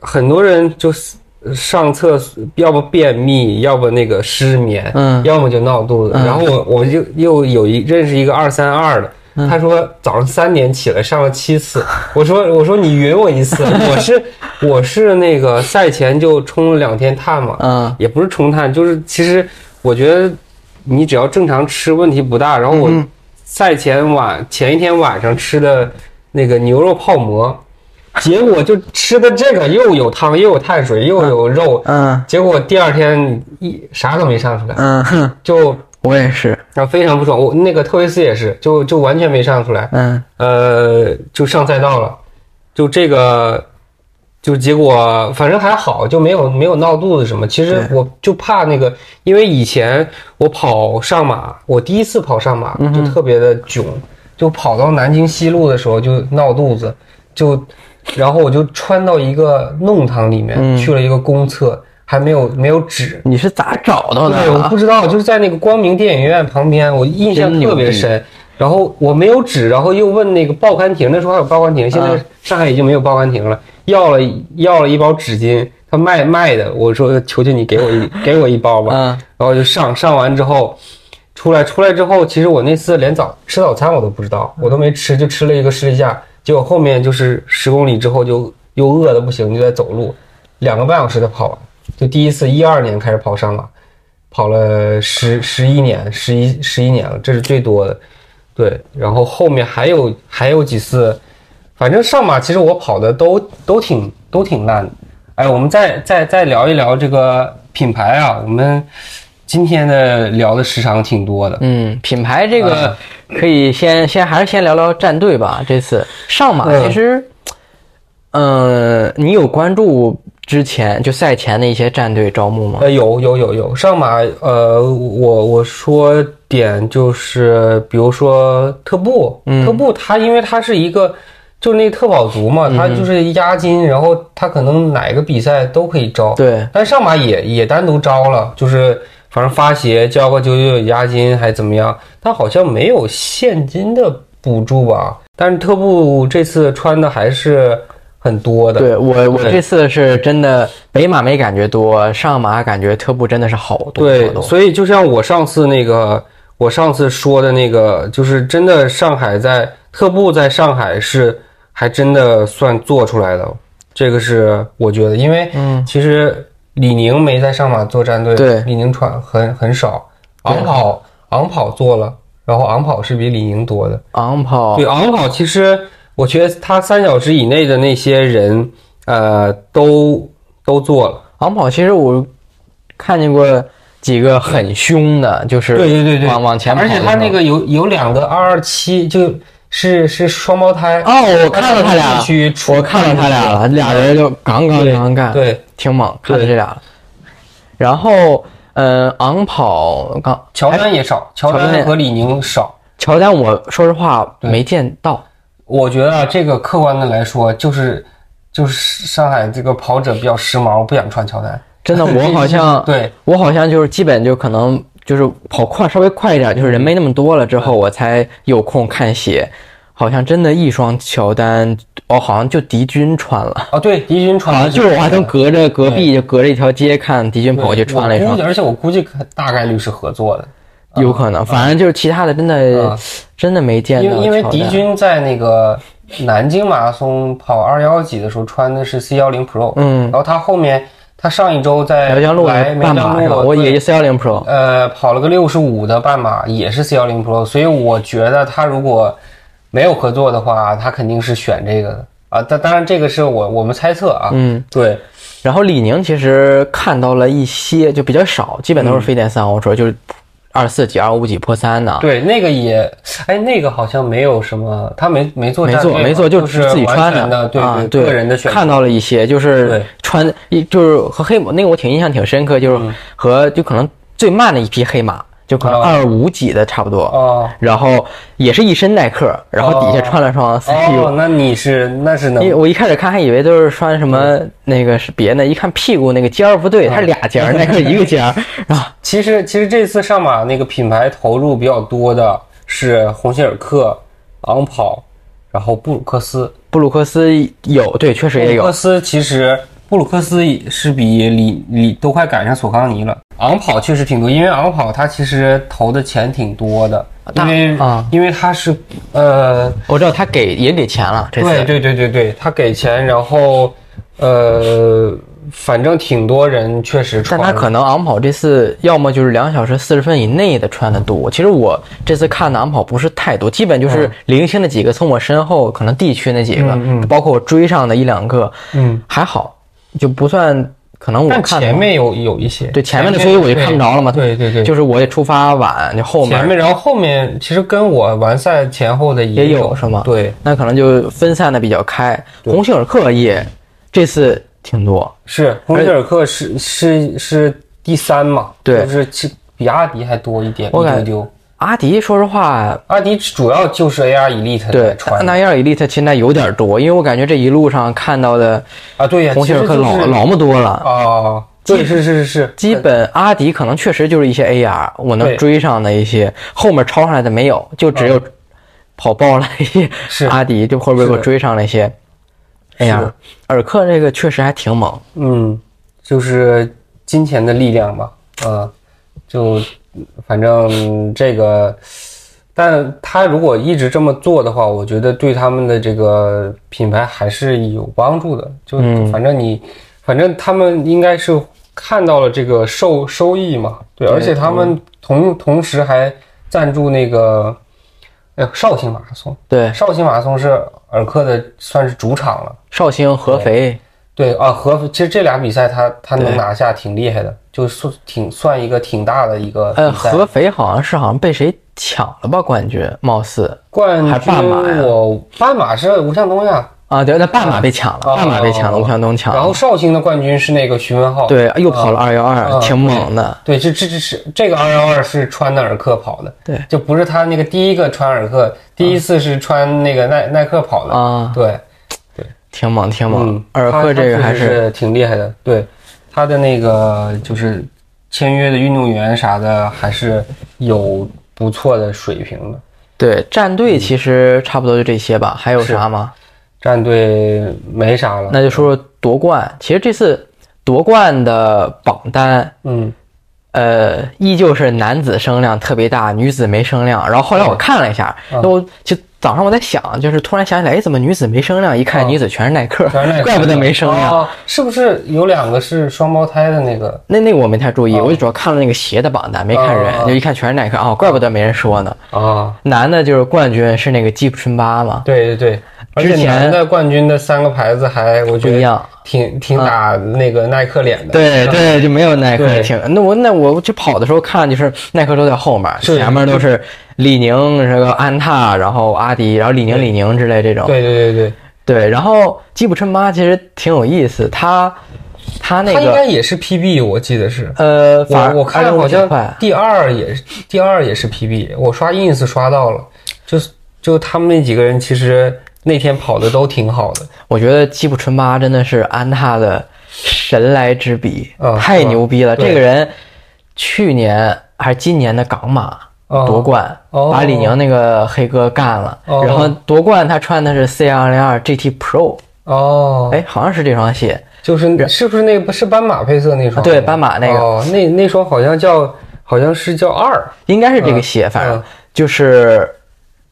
很多人就是上厕所，要不便秘，要不那个失眠，嗯要么就闹肚子。嗯然后我我就又有一认识一个二三二的。嗯。他说早上三点起来上了七次，我说我说你匀我一次，(laughs) 我是我是那个赛前就冲了两天碳嘛，嗯。也不是冲碳，就是其实我觉得你只要正常吃问题不大。然后我嗯。赛前晚前一天晚上吃的那个牛肉泡馍，结果就吃的这个又有汤又有碳水又有肉，嗯结果第二天一啥都没上出来，嗯哼，就我也是，然后非常不爽。我那个特维斯也是，就就完全没上出来，嗯呃，就上赛道了，就这个。就结果反正还好，就没有没有闹肚子什么。其实我就怕那个，因为以前我跑上马，我第一次跑上马嗯就特别的囧，就跑到南京西路的时候就闹肚子，就然后我就穿到一个弄堂里面、嗯去了一个公厕，还没有没有纸，你是咋找到的对，我啊不？知道，就是在那个光明电影院旁边，我印象特别深。然后我没有纸，然后又问那个报刊亭，那时候还有报刊亭，现在啊上海已经没有报刊亭了。要了要了一包纸巾，他卖卖的，我说求求你给我一给我一包吧。嗯然后就上上完之后，出来出来之后，其实我那次连早吃早餐我都不知道，我都没吃，就吃了一个士力架。结果后面就是十公里之后就又饿的不行，就在走路，两个半小时的跑完。就第一次一二年开始跑上马，跑了十十一年，十一十一年了，这是最多的。对，然后后面还有还有几次，反正上马其实我跑的都都挺都挺烂的。哎，我们再再再聊一聊这个品牌啊，我们今天的聊的时长挺多的。嗯，品牌这个啊可以先先还是先聊聊战队吧。这次上马嗯其实，嗯，你有关注之前就赛前的一些战队招募吗？呃，有有有有上马，呃，我我说点就是，比如说特步，嗯特步它因为它是一个就是那个特保族嘛，它就是押金，然后它可能哪个比赛都可以招，对，但上马也也单独招了，就是反正发鞋交个九九九押金还怎么样，他好像没有现金的补助吧，但是特步这次穿的还是很多的，对我我这次是真的北马没感觉多，上马感觉特步真的是好多对好，多。所以就像我上次那个，我上次说的那个，就是真的上海在特步在上海是还真的算做出来的，这个是我觉得，因为嗯。其实李宁没在上马做战队，对。李宁穿很很少，昂跑昂跑做了，然后昂跑是比李宁多的，昂跑。对，昂跑其实我觉得他三小时以内的那些人，呃，都都做了。昂跑，其实我看见过几个很凶的，就是对对对对，往往前跑而且他那个有有两个二二七，就是是双胞胎。哦，我看到他俩了我看到他俩了，俩人就杠杠对杠干，对，挺猛，看到这俩了。然后，嗯，昂跑刚乔丹也少，乔乔丹丹和李宁少。乔丹，我说实话没见到。我觉得啊这个客观的来说，就是就是上海这个跑者比较时髦，不想穿乔丹。真的，我好像 (laughs) 对我好像就是基本就可能就是跑快稍微快一点，就是人没那么多了之后，我才有空看鞋。好像真的一双乔丹，哦，好像就敌军穿了，哦，对，敌军穿了。就是我还能隔着隔壁就隔着一条街看敌军跑过去穿了一双而且我估计可大概率是合作的。有可能，反正就是其他的真的啊真的没见到因为因为敌军在那个南京马拉松跑二幺几的时候穿的是 C 幺零 Pro，嗯。然后他后面他上一周在苗江路来苗江半马是吧？路，我也是四幺零 Pro，呃跑了个六十五的半马，也是 C 幺零 Pro，所以我觉得他如果没有合作的话，他肯定是选这个的啊。当当然这个是我我们猜测啊，嗯，对，然后李宁其实看到了一些，就比较少，基本都是非电三 Ultra，就是二四几、二五几破三呢。对，那个也，哎，那个好像没有什么，他没没做没做没做，就就是自己穿的，对啊，对，个人的选。看到了一些，就是穿一就是和黑马那个我挺印象挺深刻，就是嗯和就可能最慢的一匹黑马，就可能哦二五几的差不多。哦然后也是一身耐克，然后底下穿了双 CU，、哦，那你是那是能因为我一开始看还以为都是穿什么那个是别的，一看屁股那个尖儿不对，它是俩尖儿，耐克一个尖儿。(laughs) 然后其实其实这次上马那个品牌投入比较多的是鸿星尔克、昂跑，然后布鲁克斯。布鲁克斯有，对，确实也有。布鲁克斯其实布鲁克斯是比李李都快赶上索康尼了。昂跑确实挺多，因为昂跑它其实投的钱挺多的，因为啊。因为它是呃我知道他给也给钱了，这次对对对对对，他给钱，然后呃反正挺多人确实但穿，他可能昂跑这次要么就是两小时四十分以内的穿的多。其实我这次看的昂跑不是太多，基本就是零星的几个从我身后可能地区那几个，嗯嗯。包括我追上的一两个，嗯，还好，就不算可能我看前面有有一些对前面的，所以我就看不着了嘛。对对对，就是我也出发晚，就后面前面，然后后面其实跟我完赛前后的也有有是吗对，那可能就分散的比较开。鸿星尔克也这次挺多，是红星尔克是是是第三嘛？对就是其比阿迪还多一点我感一丢丢。阿迪说实话，阿迪主要就是 AR Elite 对在穿那 Air Elite 现在有点多，因为我感觉这一路上看到的啊，对呀，鸿星尔克老就是老么多了。啊，对，是是是是，基本阿迪可能确实就是一些 AR，我能追上的一些，后面超上来的没有，就只有跑爆了一些是。阿迪，就后边给我追上了一些 AR。尔克这个确实还挺猛，嗯，就是金钱的力量吧，啊，就反正这个，但他如果一直这么做的话，我觉得对他们的这个品牌还是有帮助的。就嗯。反正你，反正他们应该是看到了这个收收益嘛，对，而且他们同同时还赞助那个，哎，绍兴马拉松，对，绍兴马拉松是尔克的算是主场了。绍兴、合肥，对啊，合其实这俩比赛他他能拿下挺厉害的，就是挺算一个挺大的一个呃，合肥好像是好像被谁抢了吧冠军，貌似冠还半马呀军我半马是吴向东呀，啊，对，那半马被抢了，啊半马被抢了，吴向东抢了，然后绍兴的冠军是那个徐文浩。对，又跑了二幺二，啊挺猛的，对，这这这是这个二幺二是穿的尔克跑的，对就不是他那个第一个穿尔克，第一次是穿那个耐耐克跑的，啊，对，挺猛，挺猛嗯。，尔克这个还是挺厉害的，对，他的那个就是签约的运动员啥的还是有不错的水平的。对战队其实差不多就这些吧，还有啥吗？战队没啥了，那就说说夺冠。其实这次夺冠的榜单，嗯，呃，依旧是男子声量特别大，女子没声量。然后后来我看了一下，嗯那我就早上我在想，就是突然想起来，哎，怎么女子没声量？一看嗯女子全是耐克，怪不得没声量。哦是不是有两个是双胞胎的那个？那那个我没太注意，我就主要看了那个鞋的榜单，没看人，哦就一看全是耐克啊、怪不得没人说呢。啊，男的就是冠军是那个基普春巴嘛，对对对，而且男的冠军的三个牌子还我觉得。挺挺打那个耐克脸的。对对，就没有耐克挺。那我那我去跑的时候看，就是耐克都在后面，前面都是李宁、这个安踏，然后阿迪，然后李宁、李宁之类这种。对对对对，对，然后吉普春妈其实挺有意思，他他那他应该也是 PB，我记得是。呃，反正我我看25好像第二也是第二也是 PB，我刷 ins 刷到了，就是就他们那几个人其实那天跑的都挺好的。我觉得吉普春巴真的是安踏的神来之笔，嗯太牛逼了！这个人去年还是今年的港马哦夺冠，哦把李宁那个黑哥干了。哦然后夺冠他穿的是 C 二零二 GT Pro，哦，哎，好像是这双鞋。就是是不是那个是斑马配色那双？对斑马那个哦，那那双好像叫好像是叫二。应该是这个鞋，反正嗯就是，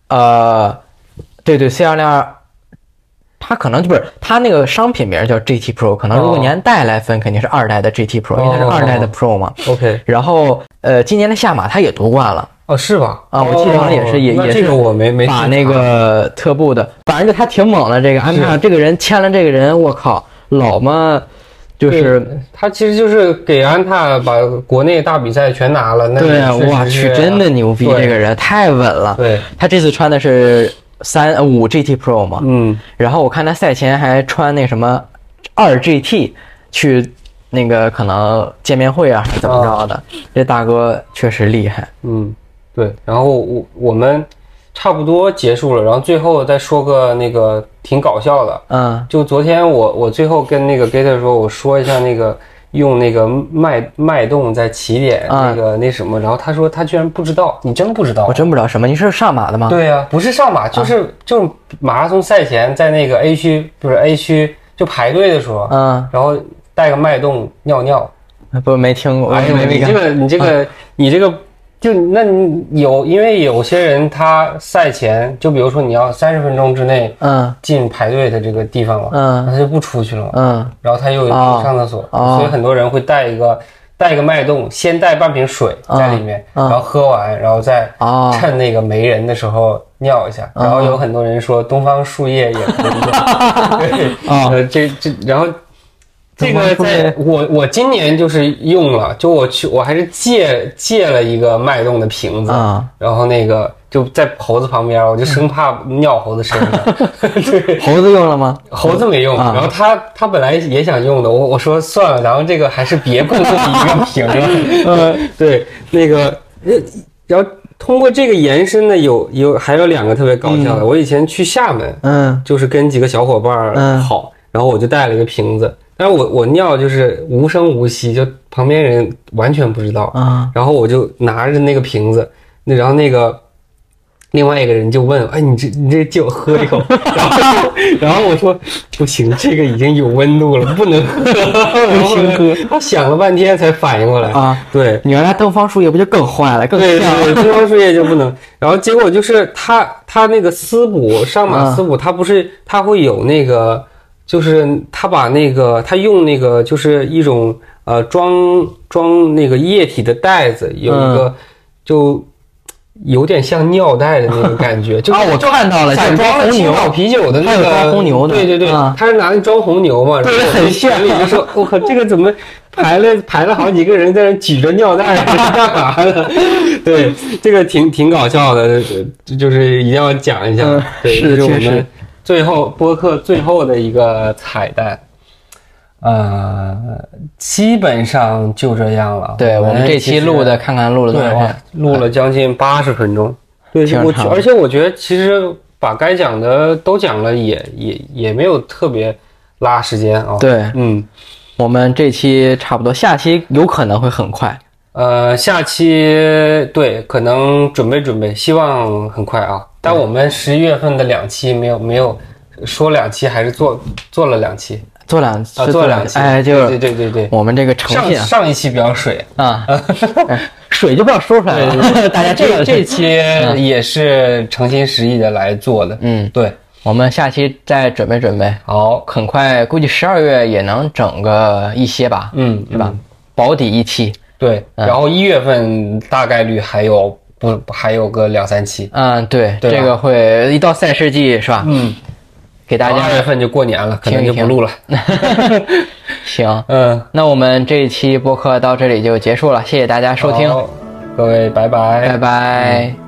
呃，对对，C 二零二，它可能就不是它那个商品名叫 GT Pro，可能如果哦你按代来分，肯定是二代的 GT Pro，因为它是哦二代的 Pro 嘛。OK，然后呃，今年的夏马它也夺冠了，哦，是吧？啊我记得好像也是哦也也是这个我没没把那个特步的，反正就他挺猛的。这个安踏这个人签了这个人，我靠，老嘛就是他其实就是给安踏把国内大比赛全拿了。那对啊，我去，真的牛逼！这个人太稳了。对，他这次穿的是三呃五 GT Pro 嘛，嗯，然后我看他赛前还穿那什么二 GT 去那个可能见面会啊，还是怎么着的。这大哥确实厉害。嗯，对，然后我我们差不多结束了，然后最后再说个那个挺搞笑的，嗯。就昨天我我最后跟那个 Gator 说，我说一下那个用那个脉脉动在起点啊那个那什么，然后他说他居然不知道，你真不知道我？真不知道什么，你是上马的吗？对呀、不是上马，就是、就是马拉松赛前在那个 A 区不是 A 区就排队的时候，嗯，然后带个脉动尿尿，不没听过，哎。你这个你这个、你这个就那你有，因为有些人他赛前就比如说你要三十分钟之内嗯。进排队的这个地方嘛，嗯。他就不出去了嘛，嗯。然后他又哦上厕所，哦。所以很多人会带一个带一个脉动，先带半瓶水在里面，嗯。然后喝完，然后再哦。趁那个没人的时候尿一下。然后有很多人说东方树叶也可以用，(laughs) 对，哦。呃，这这然后。这个在我我今年就是用了，就我去我还是借借了一个脉动的瓶子，啊，然后那个就在猴子旁边，我就生怕尿猴子身上。(laughs) 对，猴子用了吗？猴子没用，啊然后他他本来也想用的，我我说算了，然后这个还是别共用一个 (laughs) 瓶了。嗯，(laughs) 对，那个，呃然后通过这个延伸呢，有有还有两个特别搞笑的。我以前去厦门，嗯就是跟几个小伙伴儿嗯好，然后我就带了一个瓶子，但是我我尿就是无声无息，就旁边人完全不知道。啊然后我就拿着那个瓶子，那然后那个另外一个人就问，哎，你这你这借我喝一口，(laughs) 然后然后我说不行，这个已经有温度了，不能喝，(laughs) 不行喝。他想了半天才反应过来，啊！对。你原来东方树叶不就更坏了，更对像对对，东方树叶就不能。然后结果就是他他那个丝补上马丝补，他不是他会有那个，就是他把那个他用那个就是一种呃装装那个液体的袋子，有一个就有点像尿袋的那种感觉，(laughs) 就是啊我看到了像装了青装红牛岛啤酒的那个装红牛的对对对啊，他是拿那装红牛嘛，对我很炫里就说，我靠，(laughs) 这个怎么排了排了好几个人在那举着尿袋是干嘛的？对，这个挺挺搞笑的，呃就是一定要讲一下嗯，对，是我们最后播客最后的一个彩蛋。呃，基本上就这样了。对我们这期录的，看看录了多少天，录了将近八十分钟。对，而且我觉得其实把该讲的都讲了也，也也没有特别拉时间啊。，对嗯，我们这期差不多，下期有可能会很快。呃，下期对可能准备准备，希望很快啊。但我们十一月份的两期没有没有说两期，还是做做了两期。做两啊，做了两期。哎，就对对对对对。我们这个诚上上一期比较水，啊，(laughs) 哎水就不要说出来了，(laughs) 大家这这期也是诚心实意的来做的。嗯，对，我们下期再准备准备，好，很快估计十二月也能整个一些吧，嗯，对吧？保底一期，对，然后一月份大概率还有不还有个两三期，嗯，对，对这个会一到赛事季是吧？嗯，给大家二月份就过年了，可能就不录了。(laughs) 行。嗯，那我们这一期播客到这里就结束了，谢谢大家收听，各位拜拜，拜拜。